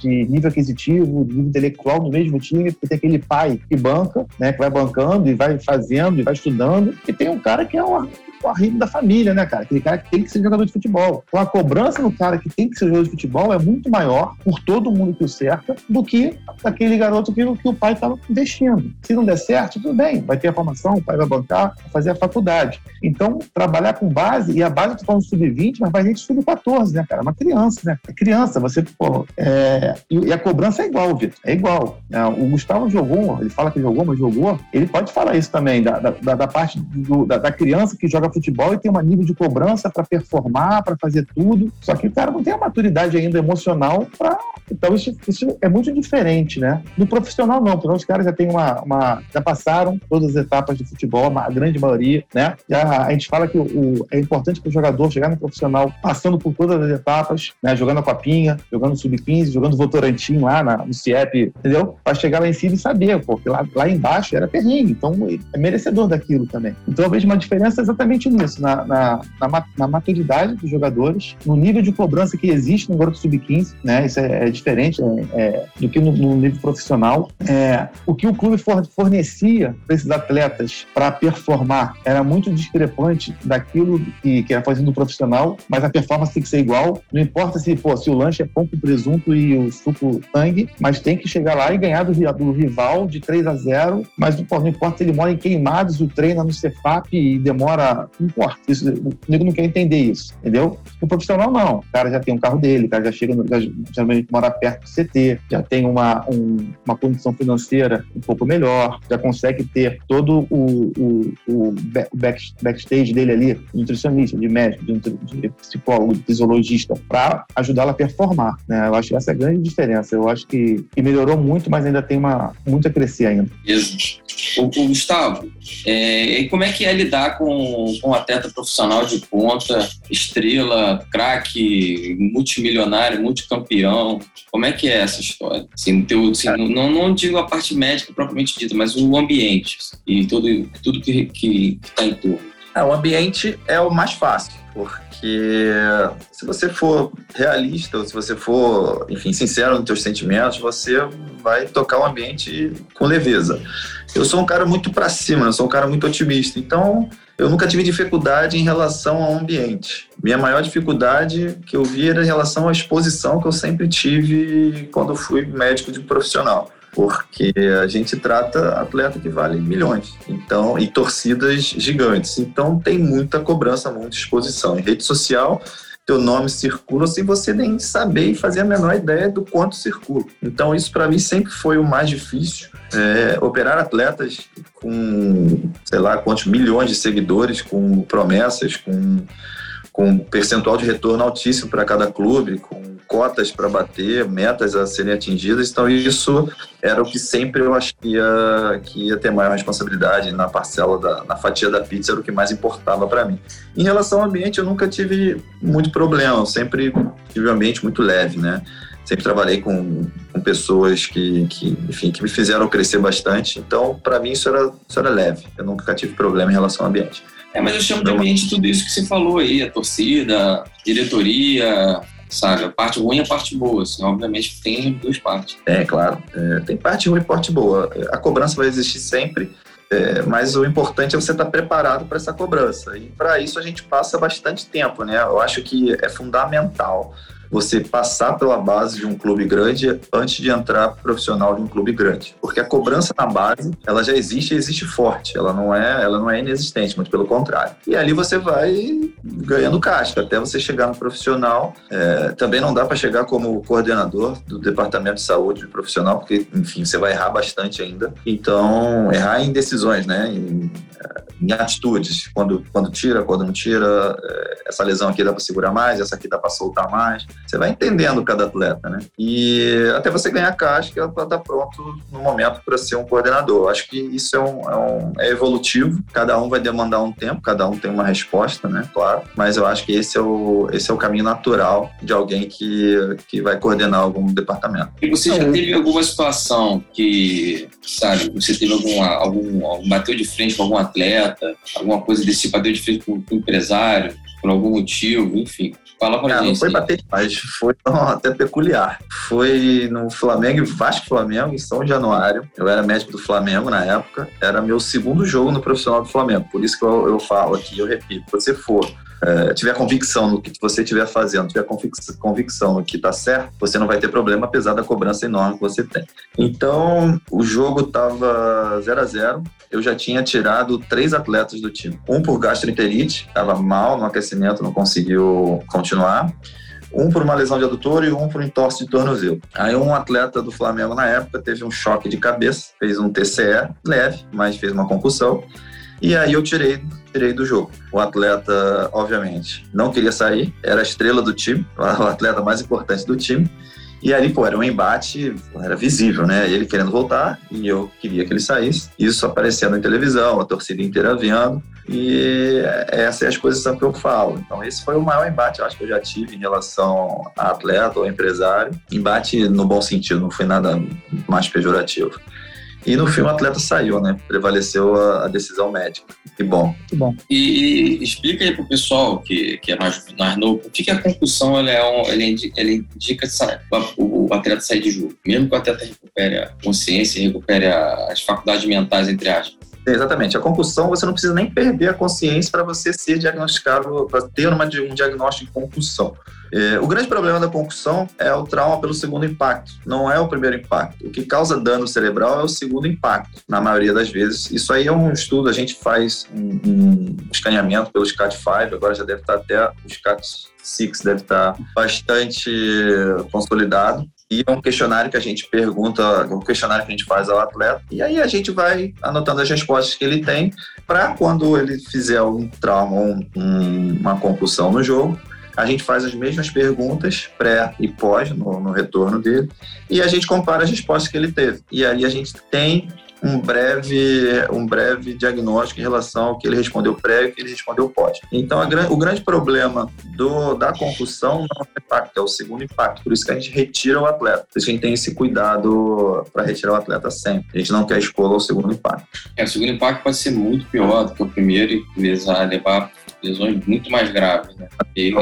de nível aquisitivo, de nível intelectual no mesmo time, porque tem aquele pai que banca, né, que vai bancando e vai fazendo e vai estudando, e tem um cara que é uma, arrimo da família, né, cara? Aquele cara que tem que ser jogador de futebol. Então a cobrança no cara que tem que ser jogador de futebol é muito maior por todo mundo que o cerca do que aquele garoto que, que o pai estava investindo. Se não der certo, tudo bem, vai ter a formação, o pai vai bancar, vai fazer a faculdade. Então, trabalhar com base, e a base tô falando sub-20, mas vai gente sub-14, né, cara? É uma criança, né? É criança, você, pô, é... e a cobrança é igual, Vitor, é igual. É, o Gustavo jogou, ele fala que jogou, mas jogou, ele pode falar isso também, da, da, da parte do, da, da criança que joga futebol e tem um nível de cobrança para performar, para fazer tudo. Só que o cara não tem a maturidade ainda emocional para. Então, isso, isso, é muito diferente, né? No profissional, não. Porque os caras já têm uma, uma. já passaram todas as etapas de futebol, a grande maioria, né? Já, a gente fala que o, é importante para o jogador chegar no profissional passando por todas as etapas, né? Jogando a copinha, jogando sub-15, jogando Votorantim lá na, no CIEP, entendeu? Para chegar lá em cima e saber, porque lá, lá embaixo era perrengue. Então, é merecedor daquilo também. Então, eu vejo uma diferença exatamente nisso, na, na, na, na maturidade dos jogadores, no nível de cobrança que existe no garoto sub-15, né? Isso é, é diferente é, é, do que no, no, nível profissional. É, o que o clube fornecia para esses atletas para performar era muito discrepante daquilo que, que era fazendo profissional, mas a performance tem que ser igual. Não importa se, pô, se o lanche é pão com presunto e o suco sangue, mas tem que chegar lá e ganhar do, do rival de 3 a 0 mas pô, não importa se ele mora em Queimados, o treina no Cefap e demora. Não importa. Isso, o nego não quer entender isso, entendeu? O profissional não. O cara já tem um carro dele, o cara já chega, no, já, geralmente mora perto do CT, já tem uma, um, uma condição financeira um pouco melhor, já consegue ter todo o, o, o back, backstage dele ali, de nutricionista, de médico, de, de psicólogo, de fisiologista, para ajudá-lo a performar. Né? Eu acho que essa é a grande diferença. Eu acho que, que melhorou muito, mas ainda tem uma, muito a crescer ainda. Isso. O, o Gustavo, é, como é que é lidar com, com um atleta profissional de ponta, estrela, craque, multimilionário, multicampeão? Como é que é essa história? Assim, teu, assim, não, não digo a parte médica propriamente dita, mas o ambiente e tudo, tudo que está em torno. É, o ambiente é o mais fácil, porque se você for realista, ou se você for, enfim, sincero nos seus sentimentos, você vai tocar o ambiente com leveza. Eu sou um cara muito para cima, eu sou um cara muito otimista, então eu nunca tive dificuldade em relação ao ambiente. Minha maior dificuldade que eu vi era em relação à exposição que eu sempre tive quando fui médico de profissional porque a gente trata atleta que vale milhões, então e torcidas gigantes. Então tem muita cobrança, muita exposição. Em rede social, teu nome circula sem você nem saber e fazer a menor ideia do quanto circula. Então isso para mim sempre foi o mais difícil. É, operar atletas com, sei lá, quantos milhões de seguidores, com promessas, com com percentual de retorno altíssimo para cada clube, com cotas para bater, metas a serem atingidas. Então, isso era o que sempre eu achei que ia, que ia ter maior responsabilidade na parcela, da, na fatia da pizza, era o que mais importava para mim. Em relação ao ambiente, eu nunca tive muito problema, eu sempre tive um ambiente muito leve, né? Sempre trabalhei com, com pessoas que, que, enfim, que me fizeram crescer bastante. Então, para mim, isso era, isso era leve. Eu nunca tive problema em relação ao ambiente. É, mas eu chamo de ambiente tudo isso que você falou aí, a torcida, diretoria, sabe? A parte ruim e a parte boa, assim, obviamente tem duas partes. É, claro. É, tem parte ruim e parte boa. A cobrança vai existir sempre, é, mas o importante é você estar preparado para essa cobrança. E para isso a gente passa bastante tempo, né? Eu acho que é fundamental você passar pela base de um clube grande antes de entrar profissional de um clube grande. Porque a cobrança na base, ela já existe e existe forte. Ela não é, ela não é inexistente, muito pelo contrário. E ali você vai ganhando casca até você chegar no profissional. É, também não dá para chegar como coordenador do departamento de saúde profissional, porque, enfim, você vai errar bastante ainda. Então, errar em decisões, né? Em, em atitudes, quando, quando tira, quando não tira, é, essa lesão aqui dá para segurar mais, essa aqui dá para soltar mais. Você vai entendendo cada atleta, né? E até você ganhar casca para estar tá pronto no momento para ser um coordenador. Acho que isso é, um, é, um, é evolutivo, cada um vai demandar um tempo, cada um tem uma resposta, né? Claro, mas eu acho que esse é o, esse é o caminho natural de alguém que, que vai coordenar algum departamento. E você já teve alguma situação que, sabe, você teve alguma, algum, algum bateu de frente com algum atleta, alguma coisa desse tipo, bateu de frente com, um empresário, por algum motivo, enfim. Fala pra gente. Não foi bater demais, foi até peculiar. Foi no Flamengo, Vasco Flamengo, em São Januário. Eu era médico do Flamengo na época. Era meu segundo jogo no profissional do Flamengo. Por isso que eu, eu falo aqui, eu repito, se você for é, tiver convicção no que você estiver fazendo, tiver convicção no que está certo, você não vai ter problema, apesar da cobrança enorme que você tem. Então, o jogo estava 0 a 0 eu já tinha tirado três atletas do time. Um por gastroenterite, estava mal no aquecimento, não conseguiu continuar um por uma lesão de adutor e um por um entorse de tornozelo. Aí um atleta do Flamengo na época teve um choque de cabeça, fez um TCE leve, mas fez uma concussão E aí eu tirei, tirei do jogo. O atleta, obviamente, não queria sair, era a estrela do time, o atleta mais importante do time. E ali, pô, era um embate, era visível, né? Ele querendo voltar e eu queria que ele saísse. Isso aparecendo na televisão, a torcida inteira vendo. E essa é a exposição que eu falo. Então, esse foi o maior embate, eu acho que eu já tive em relação a atleta ou empresário. Embate no bom sentido, não foi nada mais pejorativo. E no filme o atleta saiu, né? Prevaleceu a, a decisão médica. Que bom. Muito bom. E, e explica aí pro pessoal que, que é mais, mais novo, por que, que a concussão ela é um, ele indica, ele indica o, o atleta sair de jogo. Mesmo que o atleta recupere a consciência, recupere as faculdades mentais, entre aspas. Exatamente. A concussão, você não precisa nem perder a consciência para você ser diagnosticado, para ter uma, um diagnóstico de concussão. É, o grande problema da concussão é o trauma pelo segundo impacto, não é o primeiro impacto. O que causa dano cerebral é o segundo impacto, na maioria das vezes. Isso aí é um estudo, a gente faz um, um escaneamento pelo SCAT-5, agora já deve estar até o SCAT-6 deve estar bastante consolidado. E é um questionário que a gente pergunta, um questionário que a gente faz ao atleta, e aí a gente vai anotando as respostas que ele tem para quando ele fizer um trauma ou um, uma concussão no jogo, a gente faz as mesmas perguntas, pré e pós, no, no retorno dele, e a gente compara as respostas que ele teve. E aí a gente tem um breve, um breve diagnóstico em relação ao que ele respondeu pré e o que ele respondeu pós. Então, a, o grande problema do, da concussão não é o impacto, é o segundo impacto. Por isso que a gente retira o atleta. Por isso que a gente tem esse cuidado para retirar o atleta sempre. A gente não quer expor ao segundo impacto. É, o segundo impacto pode ser muito pior do que o primeiro e levar lesões muito mais graves. Né? Ele,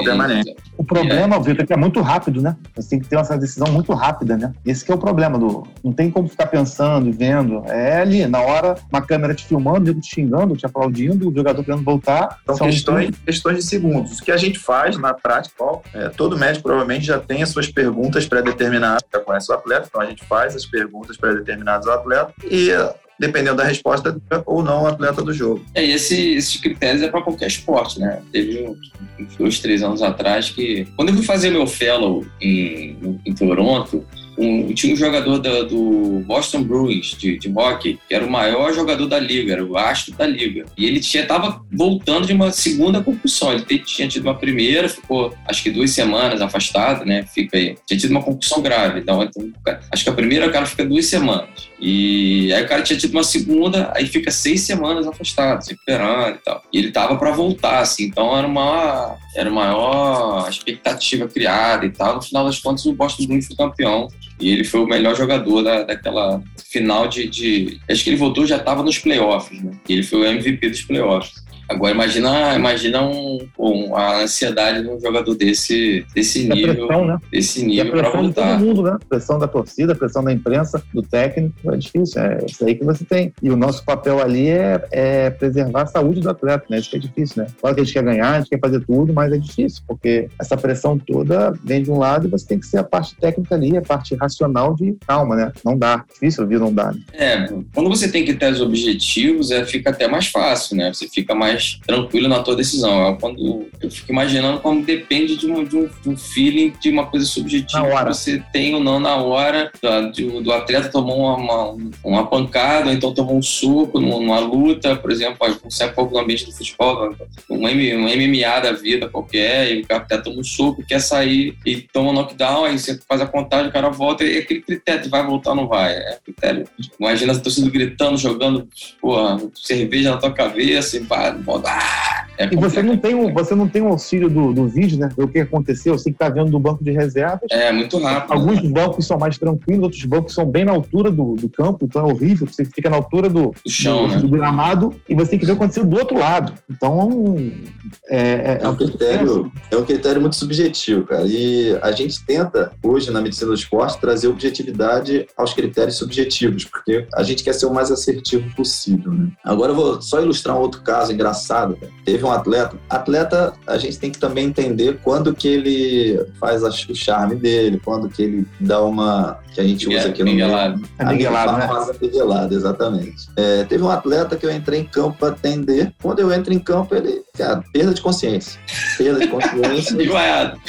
o problema, é. Vitor, é que é muito rápido, né? Você tem que ter essa decisão muito rápida, né? Esse é o problema do. Não tem como ficar pensando e vendo. É ali, na hora, uma câmera te filmando, te xingando, te aplaudindo, o jogador querendo voltar. Então, São questões, um... questões de segundos. O que a gente faz na prática, é, todo médico provavelmente já tem as suas perguntas pré-determinadas, já conhece o atleta, então a gente faz as perguntas pré-determinadas ao atleta e dependendo da resposta ou não o atleta do jogo. É, e esse, esses critérios é para qualquer esporte, né? Teve uns dois, três anos atrás que, quando eu fui fazer meu fellow em, em Toronto, um, tinha um jogador da, do Boston Bruins de, de hockey, que era o maior jogador da liga, era o astro da liga. E ele tinha, tava voltando de uma segunda concussão. Ele tinha tido uma primeira, ficou acho que duas semanas afastado, né? Fica aí. Tinha tido uma concussão grave. Então, então acho que a primeira o cara fica duas semanas. E aí o cara tinha tido uma segunda, aí fica seis semanas afastado, se recuperando e tal. E ele tava para voltar, assim. Então era uma, era maior expectativa criada e tal. No final das contas, o Boston Bruins foi campeão. E ele foi o melhor jogador da, daquela final de, de. Acho que ele voltou já estava nos playoffs, né? E ele foi o MVP dos playoffs. Agora imagina, imagina um, um, a ansiedade de um jogador desse, desse nível, pressão, né? desse nível para voltar. De todo mundo, né? Pressão da torcida, pressão da imprensa, do técnico, é difícil. É isso aí que você tem. E o nosso papel ali é, é preservar a saúde do atleta, né? Isso que é difícil, né? Claro que a gente quer ganhar, a gente quer fazer tudo, mas é difícil porque essa pressão toda vem de um lado e você tem que ser a parte técnica ali, a parte racional de calma, né? Não dá. Difícil ouvir, não dá. Né? É, quando você tem que ter os objetivos, é, fica até mais fácil, né? Você fica mais mais tranquilo na tua decisão. É quando eu fico imaginando como depende de um, de um, de um feeling, de uma coisa subjetiva que você tem ou não na hora. Do, do atleta tomou uma, uma, uma, pancada, ou então tomou um soco numa luta, por exemplo, um certo pouco no ambiente do futebol, um, um MMA da vida qualquer, e o cara toma um soco, quer sair e toma um knockdown, aí você faz a contagem, o cara volta, e é aquele critério, vai voltar ou não vai. É critério. Imagina a torcida gritando, jogando porra, cerveja na tua cabeça, e ah, é e você não tem um, você não tem o auxílio do, do vídeo, né? O que aconteceu, você que tá vendo do banco de reservas. É, muito rápido. Alguns né? bancos são mais tranquilos, outros bancos são bem na altura do, do campo, então é horrível, você fica na altura do, do chão, do, né? do gramado e você tem que ver o que aconteceu do outro lado. Então, é, é, é, um critério, é um critério muito subjetivo, cara. E a gente tenta, hoje, na medicina do esporte, trazer objetividade aos critérios subjetivos, porque a gente quer ser o mais assertivo possível, né? Agora eu vou só ilustrar um outro caso engraçado engraçado. Cara. Teve um atleta. Atleta, a gente tem que também entender quando que ele faz o charme dele, quando que ele dá uma. que a gente usa aqui no. Miguelado. É Miguelado, né? Miguelado, exatamente. É, teve um atleta que eu entrei em campo para atender. Quando eu entro em campo, ele. Cara, perda de consciência. Perda de consciência. Desmaiado.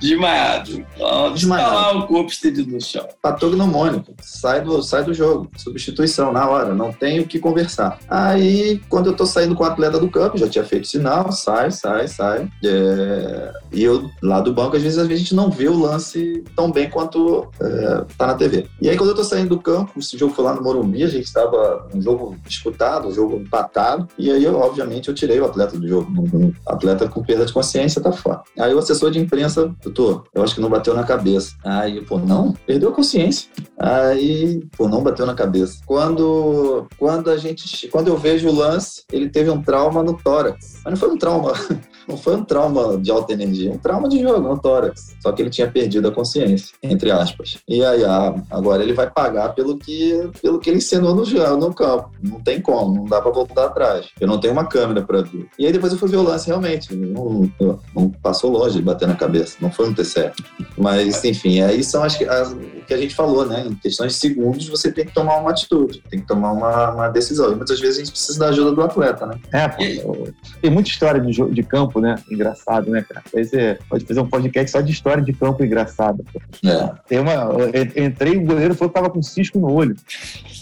Desmaiado. Desmaiado. Tá lá o corpo estendido no chão. patognomônico. Sai do, sai do jogo. Substituição na hora. Não tenho o que conversar. Aí, quando eu tô saindo com o atleta do campo, já tinha feito sinal, sai, sai, sai. É, e eu, lá do banco, às vezes, às vezes a gente não vê o lance tão bem quanto é, tá na TV. E aí, quando eu tô saindo do campo, esse jogo foi lá no Morumbi, a gente estava um jogo disputado, um jogo empatado. E aí, eu, obviamente, eu tirei o atleta do jogo. Um atleta com perda de consciência tá fora. Aí o assessor de imprensa, doutor, eu acho que não bateu na cabeça. Aí, pô, não, perdeu a consciência. Aí, pô, não bateu na cabeça. Quando, quando a gente, quando eu vejo o lance, ele teve um trauma no tórax. Mas não foi um trauma, não foi um trauma de alta energia, um trauma de jogo no tórax. Só que ele tinha perdido a consciência, entre aspas. E aí, ah, agora ele vai pagar pelo que, pelo que ele ensinou no, no campo. Não tem como, não dá pra voltar atrás. Eu não tenho uma câmera pra ver. E aí depois eu fui ver o lance realmente. Não, não passou longe de bater na cabeça. Não foi um T7. Mas, enfim, aí são as, as, o que a gente falou, né? Em questões de segundos, você tem que tomar uma atitude, tem que tomar uma, uma decisão. E muitas vezes a gente precisa da ajuda do atleta, né? É, pô, tem muita história de, jo- de campo, né? Engraçado, né, cara? Aí você pode fazer um podcast só de história de campo engraçada. É. Tem uma. eu entrei, o goleiro falou que tava com cisco no olho.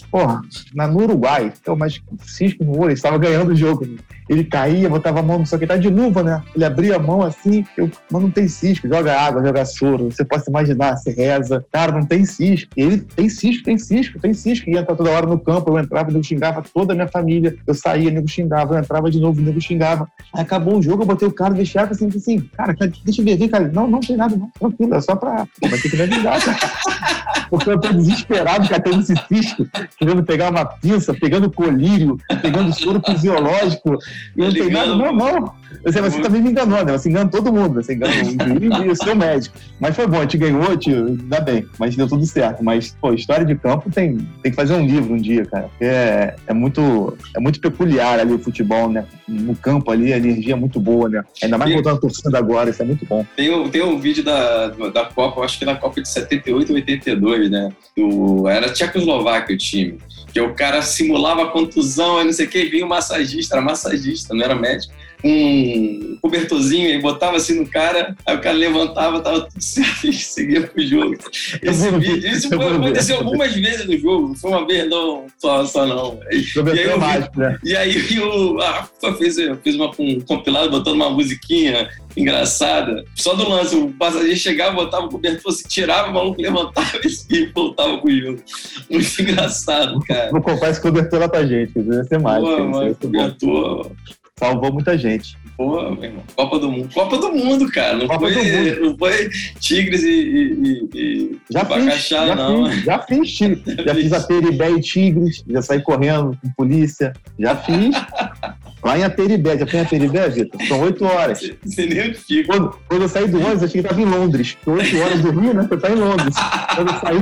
Porra, na, no Uruguai, então, mas cisco no olho, estava ganhando o jogo. Ele caía, botava a mão, que ele tá de luva, né? Ele abria a mão assim, eu, mas não tem cisco, joga água, joga soro. Você pode imaginar, você reza. Cara, não tem cisco. E ele tem cisco, tem cisco, tem cisco. E entra toda hora no campo, eu entrava, o nego xingava toda a minha família. Eu saía, o nego xingava, eu entrava de novo, o nego xingava. Aí acabou o jogo, eu botei o cara no vestiário assim, assim, cara, deixa eu ver, vem, cara. Não, não tem nada, não. Tranquilo, é só pra. Vai ter que me avisar, cara. Porque eu tô desesperado, cara, tendo esse cisco, querendo pegar uma pinça, pegando colírio, pegando soro fisiológico. E não tem nada, não, não. Você, você também me enganou, né? Você engana todo mundo. Você engana o e o seu médico. Mas foi bom, a gente ganhou, tio, ainda bem. Mas deu tudo certo. Mas, pô, história de campo tem, tem que fazer um livro um dia, cara. Porque é, é, muito, é muito peculiar ali o futebol, né? No campo ali, a energia é muito boa, né? Ainda mais voltando a torcida agora, isso é muito bom. Tem um, tem um vídeo da, da Copa, acho que na Copa de 78 ou 82, né? Do, era Tchecoslováquia o time. Que o cara simulava contusão, aí não sei o que, vinha o massagista, era massagista, não era médico. Um cobertorzinho, aí botava assim no cara, aí o cara levantava, tava tudo certo e seguia pro jogo. Esse vídeo, isso foi, aconteceu algumas vezes no jogo, não foi uma vez não, só, só não. E, e aí Cobertor eu né? e aí o, a FIFA fez, fez uma, um compilado botando uma musiquinha engraçada. Só do lance, o passageiro chegava, botava o cobertor, se tirava, o maluco levantava e voltava pro jogo. Muito engraçado, cara. Vou comprar esse cobertor lá pra gente, vai ser mágico. Pô, mano, ser bom. Salvou muita gente. Pô, meu irmão. Copa do Mundo. Copa do Mundo, cara. Não, Copa foi, não foi Tigres e, e, e, Já fiz, já não. fiz, já fiz, Tigre. Já fiz a Peribé e Tigres, já saí correndo com polícia, já fiz. Lá em Aperibé, já foi em Aperibé, Vitor? São oito horas. Você nem fica. Quando, quando eu saí do ônibus, eu achei que estava em Londres. Oito horas do Rio, né? Você tá em Londres. Quando eu saí,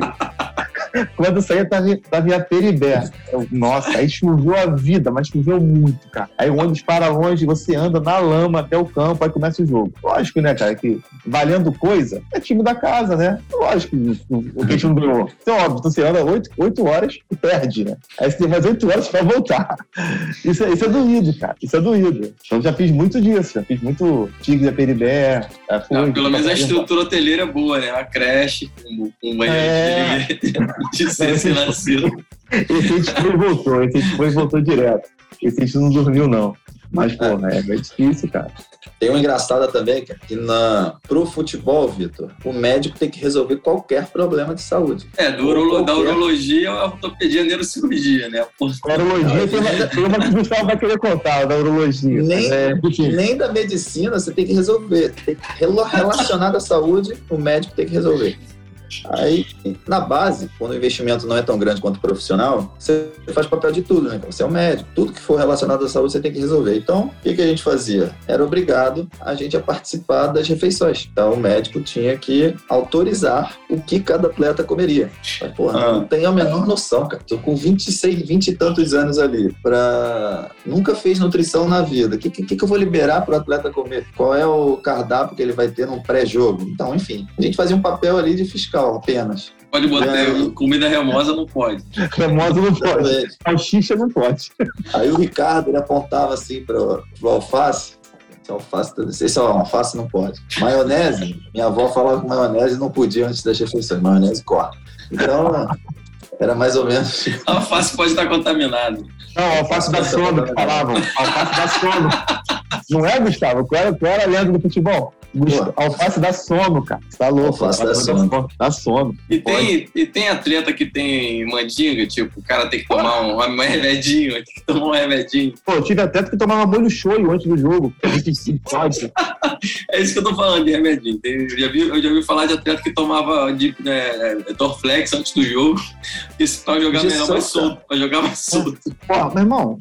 quando eu saí, eu tava, tava em Aperibé. Eu, nossa, aí choveu a vida, mas choveu muito, cara. Aí o ônibus para longe, você anda na lama até o campo, aí começa o jogo. Lógico, né, cara, que valendo coisa, é time da casa, né? Lógico o, que a gente não ganhou. Então, óbvio, então você anda oito, oito horas e perde, né? Aí você tem mais oito horas pra voltar. Isso, é- isso é doído, cara. Isso é doído. Então já fiz muito disso, já fiz muito Tigre da Peribé. Não, pelo menos a estrutura hoteleira é boa, né? Uma creche, com um banheiro É. de, de ser sem nascido. Esse a gente foi e voltou, esse a gente foi e voltou direto. Esse a gente não dormiu, não. Mas, pô, é, é difícil, cara. Tem uma engraçada também, cara, que na, pro futebol, Vitor, o médico tem que resolver qualquer problema de saúde. É, do urolo- da urologia à ortopedia neurocirurgia, né? A urologia tem uma, tem uma que o Gustavo vai querer contar, da urologia. Nem- É. Nem da medicina você tem que resolver. Tem que relacionado à saúde, o médico tem que resolver. Aí, na base, quando o investimento não é tão grande quanto o profissional, você faz papel de tudo, né? Você é o um médico, tudo que for relacionado à saúde você tem que resolver. Então, o que, que a gente fazia? Era obrigado a gente a participar das refeições. Então, o médico tinha que autorizar o que cada atleta comeria. Mas, porra, ah. não tenho a menor noção, cara. Tô com 26, 20 e tantos anos ali. Pra... Nunca fez nutrição na vida. O que, que, que eu vou liberar para o atleta comer? Qual é o cardápio que ele vai ter num pré-jogo? Então, enfim, a gente fazia um papel ali de fiscal apenas. Pode botar aí, comida remosa, não pode. remosa não pode. Salsicha não pode. Aí o Ricardo ele apontava assim para o alface. Esse alface, esse alface não pode. Maionese, minha avó falava que maionese não podia antes das refeições. Maionese corta. Então, era mais ou menos. A alface pode estar contaminada. Não, alface da sono que falavam. Alface da sono. Não é, Gustavo? Qual era, qual era a lenda do futebol? Alface dá sono, cara. Você tá louco. Alface dá sono. Dá sono. E tem, e tem atleta que tem mandinga, tipo, o cara tem que tomar um, um remedinho, tem que tomar um remedinho. Pô, eu tive atleta que tomava molho shoyu antes do jogo. é isso que eu tô falando de remedinho. Eu já vi, eu já vi falar de atleta que tomava de, né, Dorflex antes do jogo, isso pra jogar melhor mais solto, pra jogar mais solto. Pô, meu irmão,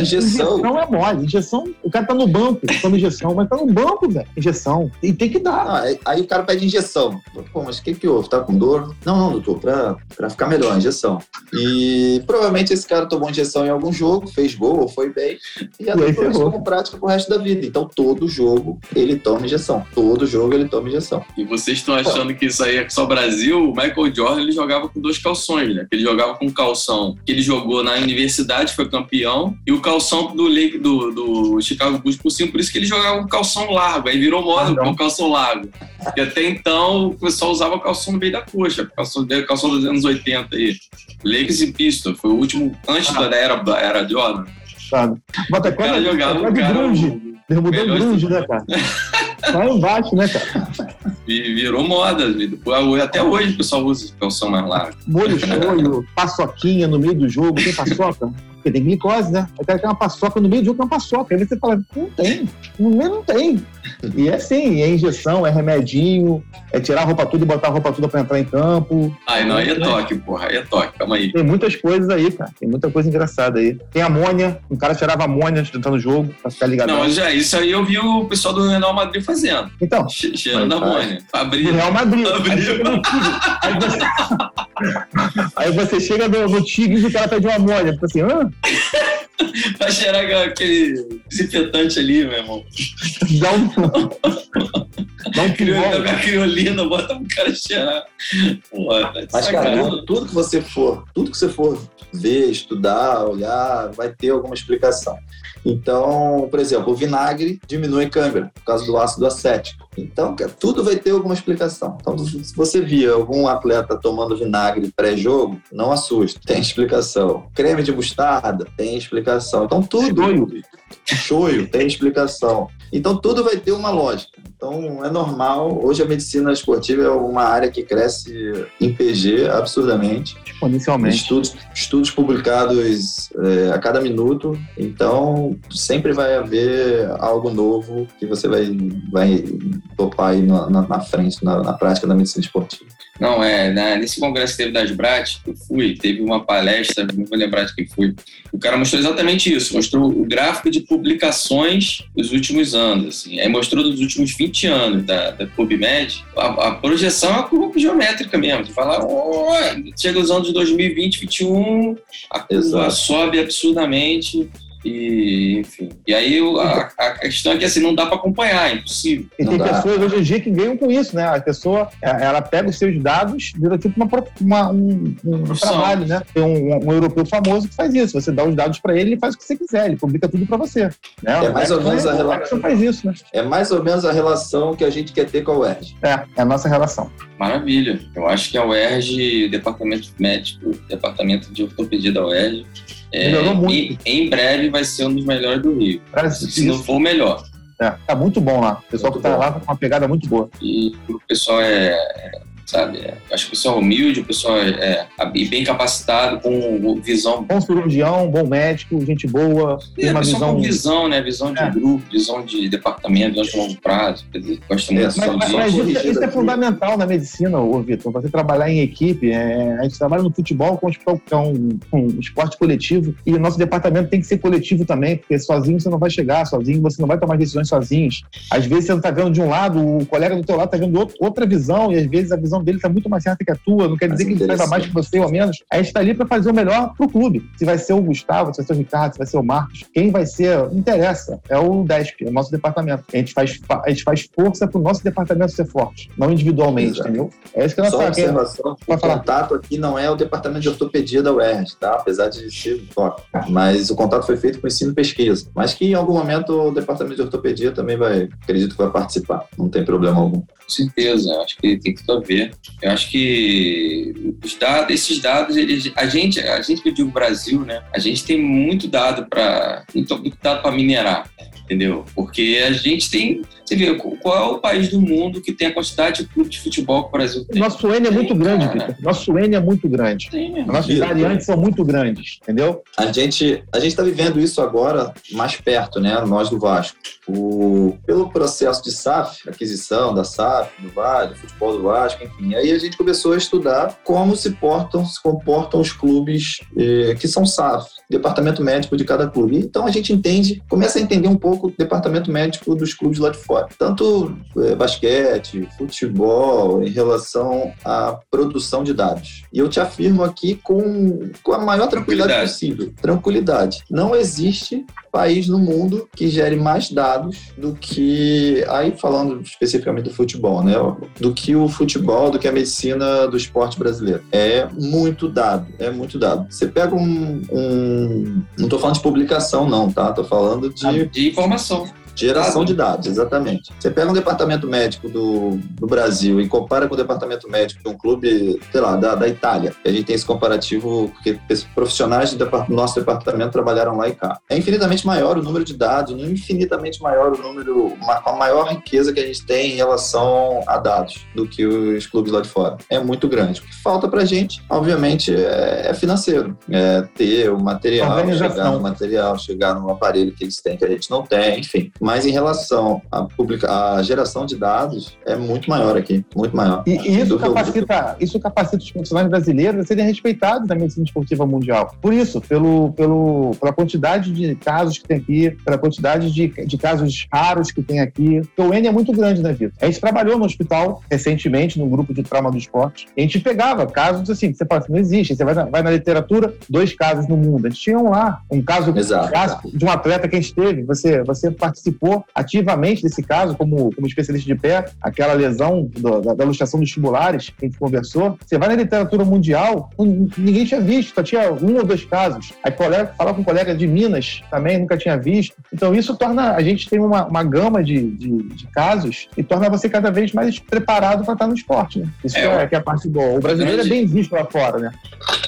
injeção. injeção é mole. Injeção, o cara tá no banco, toma injeção, mas tá no banco, velho. Injeção injeção. E tem que dar. Ah, aí o cara pede injeção. Pô, mas o que, que houve? Tá com dor? Não, não, doutor, pra, pra ficar melhor, injeção. E provavelmente esse cara tomou injeção em algum jogo, fez gol ou foi bem, e adotou isso como prática pro resto da vida. Então todo jogo ele toma injeção. Todo jogo ele toma injeção. E vocês estão achando que isso aí é só Brasil? O Michael Jordan ele jogava com dois calções, né? Ele jogava com calção que ele jogou na universidade, foi campeão, e o calção do, do, do Chicago Bulls por cima, por isso que ele jogava com calção largo. Aí virou moda com calção largo. Porque até então o pessoal usava calção no meio da coxa, calção, calção dos anos 80 aí. Lakers e Pistol, foi o último antes ah. da era, da era Jordan. Sabe. Bota cara jogava o cara, grunge. Derrubou grunge, né, cara? Lá embaixo, né, cara? E virou moda. Até hoje o pessoal usa calção mais largo. Molho shoyu, paçoquinha no meio do jogo. Tem paçoca? Porque tem glicose, né? Quero ter uma paçoca no meio do jogo, tem uma paçoca. Aí você fala, não tem. No meio não tem. E é assim, é injeção, é remedinho, é tirar a roupa tudo e botar a roupa tudo pra entrar em campo. Ai, não, aí é toque, porra, aí é toque, calma aí. Tem muitas coisas aí, cara. Tem muita coisa engraçada aí. Tem amônia, um cara tirava amônia de entrar no jogo, pra ficar ligado. Não, já, isso aí eu vi o pessoal do Real Madrid fazendo. Então. Cheirando amônia. Abriu. Real Madrid. Abriu. Aí, você... aí você chega no, no Tigres e o cara pede uma amônia. Fica assim, hã? Vai cheirar aquele desinfetante ali, meu irmão. Dá um. Dá um criolina, criolina, bota um cara cheirar. Porra, tá Mas, cara, tudo, tudo que você for, tudo que você for ver, estudar, olhar, vai ter alguma explicação. Então, por exemplo, o vinagre diminui câimbra por causa do ácido acético. Então, tudo vai ter alguma explicação. Então, se você via algum atleta tomando vinagre pré-jogo, não assuste, tem explicação. Creme de mostarda, tem explicação. Então, tudo. Choio. Choio, tem explicação. Então, tudo vai ter uma lógica. Então, é normal. Hoje, a medicina esportiva é uma área que cresce em PG absurdamente. Exponencialmente. Estudos, estudos publicados é, a cada minuto. Então, sempre vai haver algo novo que você vai, vai topar aí na, na, na frente, na, na prática da medicina esportiva. Não, é, né, nesse congresso que teve das Brat, eu fui, teve uma palestra, não vou lembrar de quem foi. O cara mostrou exatamente isso, mostrou o gráfico de publicações dos últimos anos, assim. Aí mostrou dos últimos 20 anos da, da PubMed, a, a projeção é uma curva geométrica mesmo, de falar, oh, chega os anos de 2020, 2021, a curva sobe absurdamente, e, enfim. E aí a, a, questão é que assim, não dá para acompanhar, é impossível. E tem dá. pessoas hoje em dia que ganham com isso, né? A pessoa ela pega os seus dados, vira tipo uma, uma um, um trabalho, né? Tem um, um, europeu famoso que faz isso. Você dá os dados para ele, ele faz o que você quiser, ele publica tudo para você. Né? É mais ou menos a relação. faz isso, né? É mais ou menos a relação que a gente quer ter com a UERJ. É, é a nossa relação. Maravilha. Eu acho que a UERJ, Departamento Médico, Departamento de Ortopedia da UERJ, é, Melhorou muito. em breve vai ser um dos melhores do Rio. Cara, se isso. não for o melhor. É, tá muito bom lá. O pessoal muito que tá bom. lá tá com uma pegada muito boa. E o pessoal é sabe? É, acho que o pessoal é humilde, o pessoal é, é, bem capacitado, com visão. Bom cirurgião, bom médico, gente boa. Tem uma visão. Com visão, né? Visão de é. grupo, visão de departamento, visão de longo prazo. Gosta muito mas, mas, mas isso, isso é fundamental na medicina, ô Vitor. Você trabalhar em equipe. É, a gente trabalha no futebol com, é um, um esporte coletivo e o nosso departamento tem que ser coletivo também, porque sozinho você não vai chegar, sozinho você não vai tomar decisões sozinhos. Às vezes você não está vendo de um lado, o colega do teu lado está vendo outra visão e às vezes a visão dele está muito mais certa que a tua. Não quer dizer que ele saiba mais que você ou menos. A gente está ali para fazer o melhor para o clube. Se vai ser o Gustavo, se vai ser o Ricardo, se vai ser o Marcos, quem vai ser, não interessa. É o DESP, é o nosso departamento. A gente faz, a gente faz força para o nosso departamento ser forte, não individualmente, Exato. entendeu? É isso que nós Só observação, o contato aqui não é o departamento de ortopedia da UERJ, tá? Apesar de ser toque. Mas o contato foi feito com ensino e pesquisa. Mas que em algum momento o departamento de ortopedia também vai, acredito que vai participar. Não tem problema algum. Com certeza, acho que tem tudo a ver. Eu acho que os dados, esses dados, eles, a gente, a gente que eu digo Brasil, né? A gente tem muito dado para muito dado para minerar entendeu? Porque a gente tem. Você vê, qual é o país do mundo que tem a quantidade de clube de futebol que o Brasil tem? Nosso N é muito grande, Vitor. Nosso N é muito grande. Sim, As nossas variantes são muito grandes, entendeu? A gente a está vivendo isso agora mais perto, né? Nós do Vasco. O, pelo processo de SAF, aquisição da SAF, do Vale, do futebol do Vasco, enfim. Aí a gente começou a estudar como se portam, se comportam os clubes eh, que são SAF, departamento médico de cada clube. Então a gente entende, começa a entender um pouco pouco o departamento médico dos clubes lá de fora. Tanto é, basquete, futebol, em relação à produção de dados. E eu te afirmo aqui com, com a maior tranquilidade, tranquilidade possível. Tranquilidade. Não existe país no mundo que gere mais dados do que, aí falando especificamente do futebol, né? Do que o futebol, do que a medicina do esporte brasileiro. É muito dado, é muito dado. Você pega um. um não estou falando de publicação, não, tá? Estou falando de. De informação. Geração de dados, exatamente. Você pega um departamento médico do, do Brasil e compara com o departamento médico de um clube, sei lá, da, da Itália. A gente tem esse comparativo porque profissionais do nosso departamento trabalharam lá e cá. É infinitamente maior o número de dados, infinitamente maior o número, com a maior riqueza que a gente tem em relação a dados do que os clubes lá de fora. É muito grande. O que falta pra gente, obviamente, é, é financeiro. É ter o material, chegar no material, chegar no aparelho que eles têm que a gente não tem, enfim. Mas em relação à, publica à geração de dados, é muito maior aqui, muito maior. E, e isso, capacita, isso capacita os profissionais brasileiros a serem respeitados na medicina esportiva mundial. Por isso, pelo, pelo, pela quantidade de casos que tem aqui, pela quantidade de, de casos raros que tem aqui. Porque o N é muito grande, né, Vitor? A gente trabalhou no hospital recentemente, num grupo de trauma do esporte, a gente pegava casos assim, que você fala assim, não existe. Você vai na, vai na literatura, dois casos no mundo. A gente tinha um lá, um caso Exato. de um atleta que a gente teve, você, você participou participou ativamente desse caso, como, como especialista de pé, aquela lesão do, da, da ilustração dos tubulares que a gente conversou. Você vai na literatura mundial, ninguém tinha visto, só tinha um ou dois casos. Aí colega, falar com um colega de Minas também nunca tinha visto. Então isso torna, a gente tem uma, uma gama de, de, de casos e torna você cada vez mais preparado para estar no esporte, né? Isso é, é, que é a parte boa. O brasileiro é bem visto lá fora, né?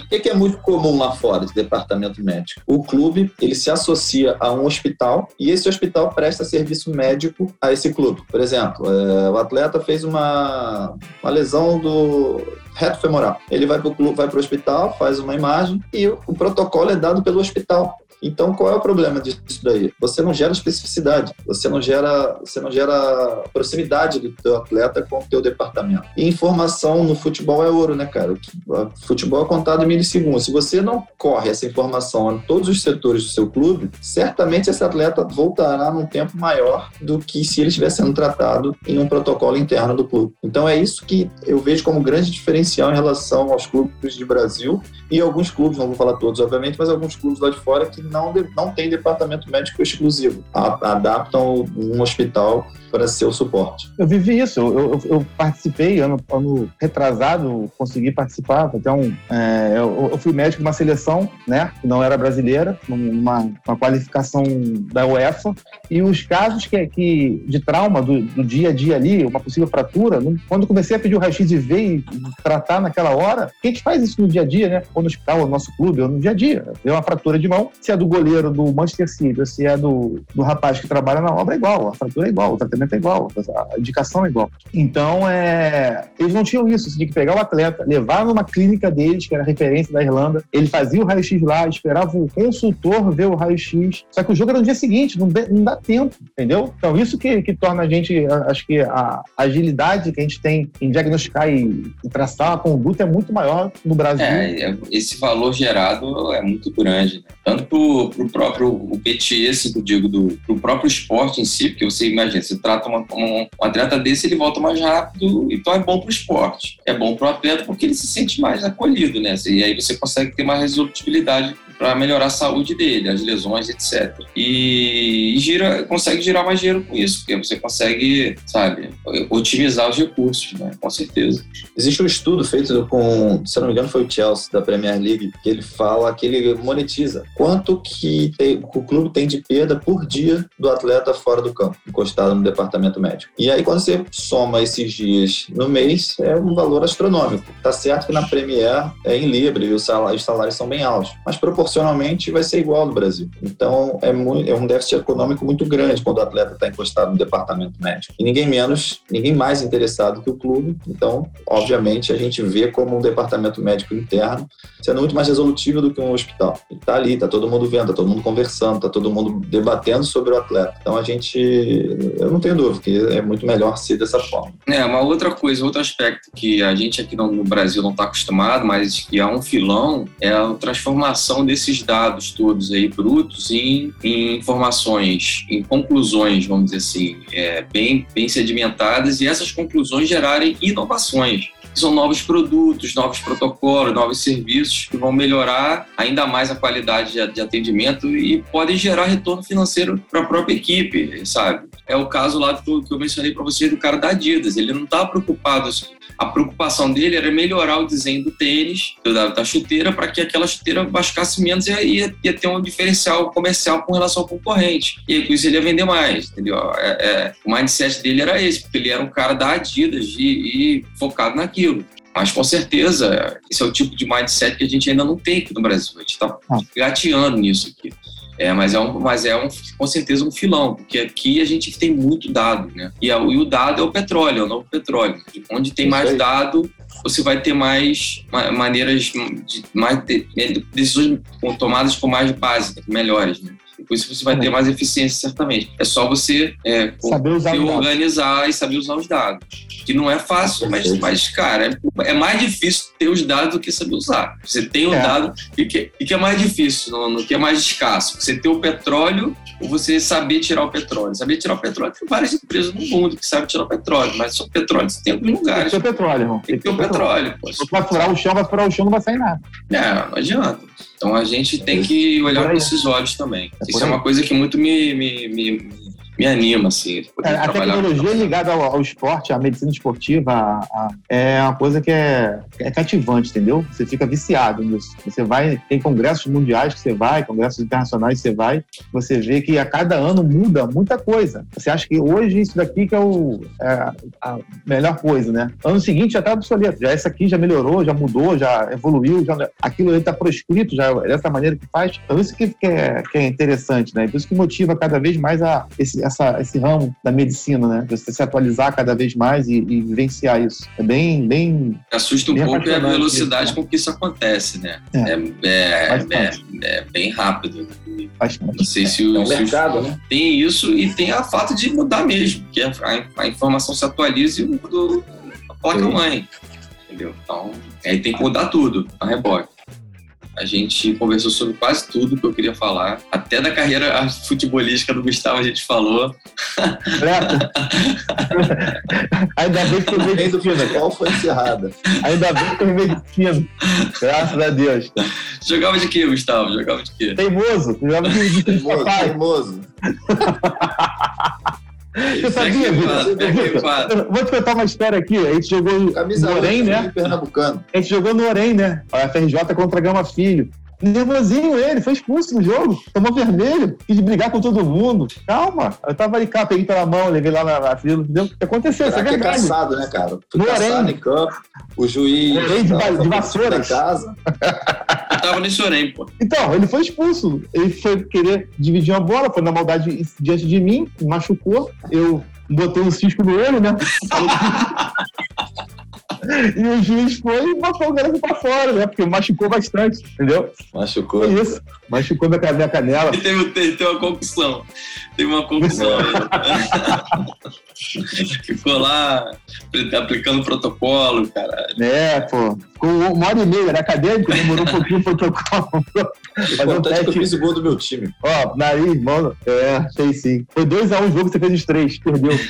O que é muito comum lá fora, de departamento médico? O clube, ele se associa a um hospital e esse hospital presta presta serviço médico a esse clube. Por exemplo, é, o atleta fez uma, uma lesão do reto femoral. Ele vai para o hospital, faz uma imagem e o, o protocolo é dado pelo hospital. Então, qual é o problema disso daí? Você não gera especificidade, você não gera, você não gera proximidade do teu atleta com o teu departamento. E informação no futebol é ouro, né, cara? O futebol é contado em milissegundos. Se você não corre essa informação em todos os setores do seu clube, certamente esse atleta voltará num tempo maior do que se ele estivesse sendo tratado em um protocolo interno do clube. Então, é isso que eu vejo como grande diferencial em relação aos clubes de Brasil e alguns clubes, não vou falar todos, obviamente, mas alguns clubes lá de fora que não, não têm departamento médico exclusivo, adaptam um hospital para ser o suporte. Eu vivi isso, eu, eu, eu participei ano, ano, retrasado, consegui participar, até um, é, eu, eu, fui médico de uma seleção, né, que não era brasileira, numa uma qualificação da UEFA, e o, nos casos que, que de trauma do, do, dia a dia ali, uma possível fratura, quando comecei a pedir o raio-x e ver e tratar naquela hora, a gente faz isso no dia a dia, né? Ou no hospital, ou no nosso clube, ou no dia a dia. Vê uma fratura de mão, se é do goleiro do Manchester City, ou se é do, do rapaz que trabalha na obra, é igual. A fratura é igual, o tratamento é igual, a indicação é igual. Então, é, eles não tinham isso. Você tinha que pegar o atleta, levar numa clínica deles, que era referência da Irlanda, ele fazia o raio-x lá, esperava o consultor ver o raio-x. Só que o jogo era no dia seguinte, não, não dá tempo, entendeu? Então, isso que, que torna a gente, acho que a agilidade que a gente tem em diagnosticar e, e traçar a conduta é muito maior no Brasil. É, é esse valor gerado é muito grande, né? tanto para o próprio o PTS, que eu digo, do pro próprio esporte em si, porque você imagina, você trata uma, um, um atleta desse, ele volta mais rápido, então é bom para o esporte. É bom para o atleta porque ele se sente mais acolhido, né? E aí você consegue ter mais resolutibilidade para melhorar a saúde dele, as lesões, etc. E, gira, consegue girar mais dinheiro com isso, porque você consegue, sabe, otimizar os recursos, né? Com certeza. Existe um estudo feito com, se não me engano, foi o Chelsea da Premier League, que ele fala que ele monetiza quanto que tem, o clube tem de perda por dia do atleta fora do campo, encostado no departamento médico. E aí, quando você soma esses dias no mês, é um valor astronômico. Tá certo que na Premier é em Libra e os salários, os salários são bem altos, mas proporcionalmente vai ser igual no Brasil. Então é, muito, é um déficit econômico muito grande quando o atleta está encostado no departamento médico. E ninguém menos, ninguém mais interessado que o clube. Então, obviamente, a gente vê como um departamento médico interno sendo muito mais resolutivo do que um hospital. E tá ali, tá todo mundo vendo, tá todo mundo conversando, tá todo mundo debatendo sobre o atleta. Então a gente, eu não tenho dúvida que é muito melhor ser dessa forma. É, uma outra coisa, outro aspecto que a gente aqui no Brasil não está acostumado, mas que é um filão, é a transformação desses dados todos aí brutos em, em informações, em conclusões, vamos dizer assim, é, bem, bem sedimentadas e essas conclusões gerarem inovações são novos produtos, novos protocolos, novos serviços que vão melhorar ainda mais a qualidade de atendimento e podem gerar retorno financeiro para a própria equipe, sabe? É o caso lá que eu mencionei para vocês do cara da Adidas. Ele não está preocupado a preocupação dele era melhorar o desenho do tênis, da, da chuteira, para que aquela chuteira machucasse menos e ia, ia, ter um diferencial comercial com relação ao concorrente. E aí, com isso ele ia vender mais, entendeu? É, é, o mindset dele era esse, porque ele era um cara da Adidas e, e focado naquilo. Mas com certeza, esse é o tipo de mindset que a gente ainda não tem aqui no Brasil. A gente está ah. gateando nisso aqui. É, mas é, um, mas é um, com certeza um filão, porque aqui a gente tem muito dado, né? E, a, e o dado é o petróleo, é o novo petróleo. Onde tem mais dado, você vai ter mais maneiras de mais decisões tomadas com mais base, melhores, né? Por isso você vai ter mais eficiência, certamente. É só você é, se organizar e saber usar os dados. Que não é fácil, mas, mas cara, é, é, mais difícil ter os dados do que saber usar. Você tem o é. dado, e que, e que é mais difícil, no, no, que é mais escasso? Você ter o petróleo ou você saber tirar o petróleo. Saber tirar o petróleo, tem várias empresas no mundo que sabem tirar o petróleo, mas só petróleo você tem em alguns lugares. Tem que ter o petróleo, irmão. Tem que ter o petróleo. petróleo. Se furar o chão, vai furar o chão, não vai sair nada. É, não adianta. Então a gente tem que olhar com esses olhos também. É Isso é uma coisa que muito me, me, me, me anima, assim. É, a tecnologia ligada ao, ao, esporte, à medicina esportiva, a, a, é uma coisa que é, é, cativante, entendeu? Você fica viciado nisso. Você vai, tem congressos mundiais que você vai, congressos internacionais que você vai, você vê que a cada ano muda muita coisa. Você acha que hoje isso daqui que é, o, é a melhor coisa, né? Ano seguinte já está obsoleto, já essa aqui já melhorou, já mudou, já evoluiu, já, aquilo aí está proscrito, já é dessa maneira que faz. Então isso que, que, é, que é interessante, né? Por isso que motiva cada vez mais a esse, essa, esse ramo da medicina, né? Você se atualizar cada vez mais e, e vivenciar isso. É bem. bem Assusta um bem pouco a velocidade isso, né? com que isso acontece, né? É, é, é, é, é bem rápido. Não sei se o, é um mercado, né? tem isso e tem a fato de mudar mesmo, que a, a informação se atualiza e muda a placa-mãe. Entendeu? Então, aí tem que mudar tudo a reboque. A gente conversou sobre quase tudo que eu queria falar. Até da carreira futebolística do Gustavo a gente falou. Ainda bem que foi medicina. Qual foi encerrada? Ainda bem que foi medicina. Graças a Deus. Jogava de quê, Gustavo? Jogava de quê? Teimoso. Jogava de, de teimoso. teimoso. Você sabia, Vitor? Vou te contar uma história aqui. A gente jogou Camisa no Orem, né? Pernambucano. A gente jogou no Orem, né? A FRJ contra a Gama Filho. Nervosinho ele, foi expulso no jogo, tomou vermelho, quis brigar com todo mundo. Calma, eu tava ali cá, peguei pela mão, levei lá na, na fila, entendeu? O que aconteceu? Isso é Craque é verdade. caçado, né, cara? Foi No caçado Orem. em campo, o juiz... No Orem de de vassouras. Casa. Eu tava nesse Orem, pô. Então, ele foi expulso. Ele foi querer dividir uma bola, foi na maldade diante de mim, me machucou. Eu botei um cisco no olho, né? e o juiz foi e botou o garoto pra fora, né? Porque machucou bastante, entendeu? Machucou. Isso. Machucou minha, minha canela. E teve, teve, teve uma concussão. Teve uma concussão. Ficou lá aplicando protocolo, cara. É, pô. Ficou uma hora e meia, era acadêmico, demorou um pouquinho o protocolo. Um importante é que eu teste. fiz o gol do meu time. Ó, nariz, mano. É, sei sim. Foi 2x1 um o jogo, você fez os três, perdeu.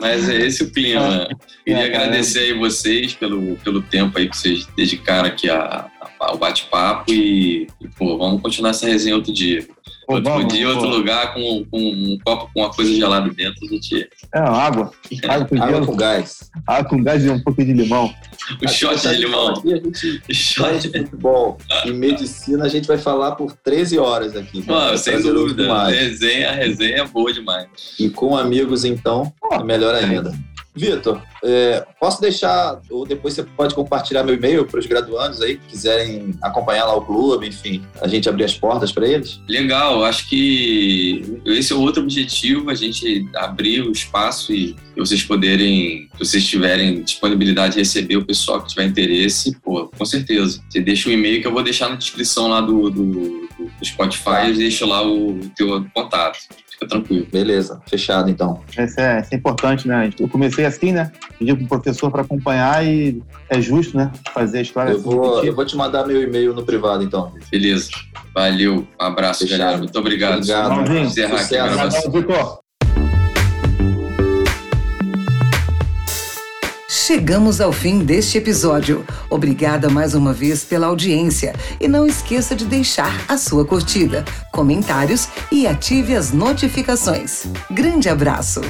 Mas é esse o clima. Queria É, agradecer aí vocês pelo, pelo tempo aí que vocês dedicaram aqui a- a- ao bate-papo e, e, pô, vamos continuar essa resenha outro dia. Pô, outro vamos, dia, pô. outro lugar, com, com um copo com uma coisa gelada dentro, a gente. É, água. Água com Água com gás. Água com gás e um pouquinho de limão. O shot de limão. Aqui a gente O Shot de futebol e medicina, a gente vai falar por 13 horas aqui. Mano, É sem dúvida. Resenha, a resenha é boa demais. E com amigos, então, é melhor ainda. Vitor, é, posso deixar, ou depois você pode compartilhar meu e-mail para os graduandos aí que quiserem acompanhar lá o clube, enfim, a gente abrir as portas para eles? Legal, acho que esse é o outro objetivo, a gente abrir o espaço e vocês poderem, se vocês tiverem disponibilidade de receber o pessoal que tiver interesse, pô, com certeza. Você deixa o e-mail que eu vou deixar na descrição lá do, do, do Spotify e deixo lá o teu contato. Fica tranquilo. Beleza, fechado então. Isso é, isso é importante, né? Eu comecei assim, né? Pedi pro professor para acompanhar e é justo, né? Fazer a história Eu assim, vou, repetir. eu vou te mandar meu e-mail no privado então. Beleza. Valeu. Um abraço, Fechado. galera. Muito obrigado. Obrigado. Vamos encerrar aqui a Sucesso. gravação. Obrigadão, Vitor. Chegamos ao fim deste episódio. Obrigada mais uma vez pela audiência e não esqueça de deixar a sua curtida, comentários e ative as notificações. Grande abraço!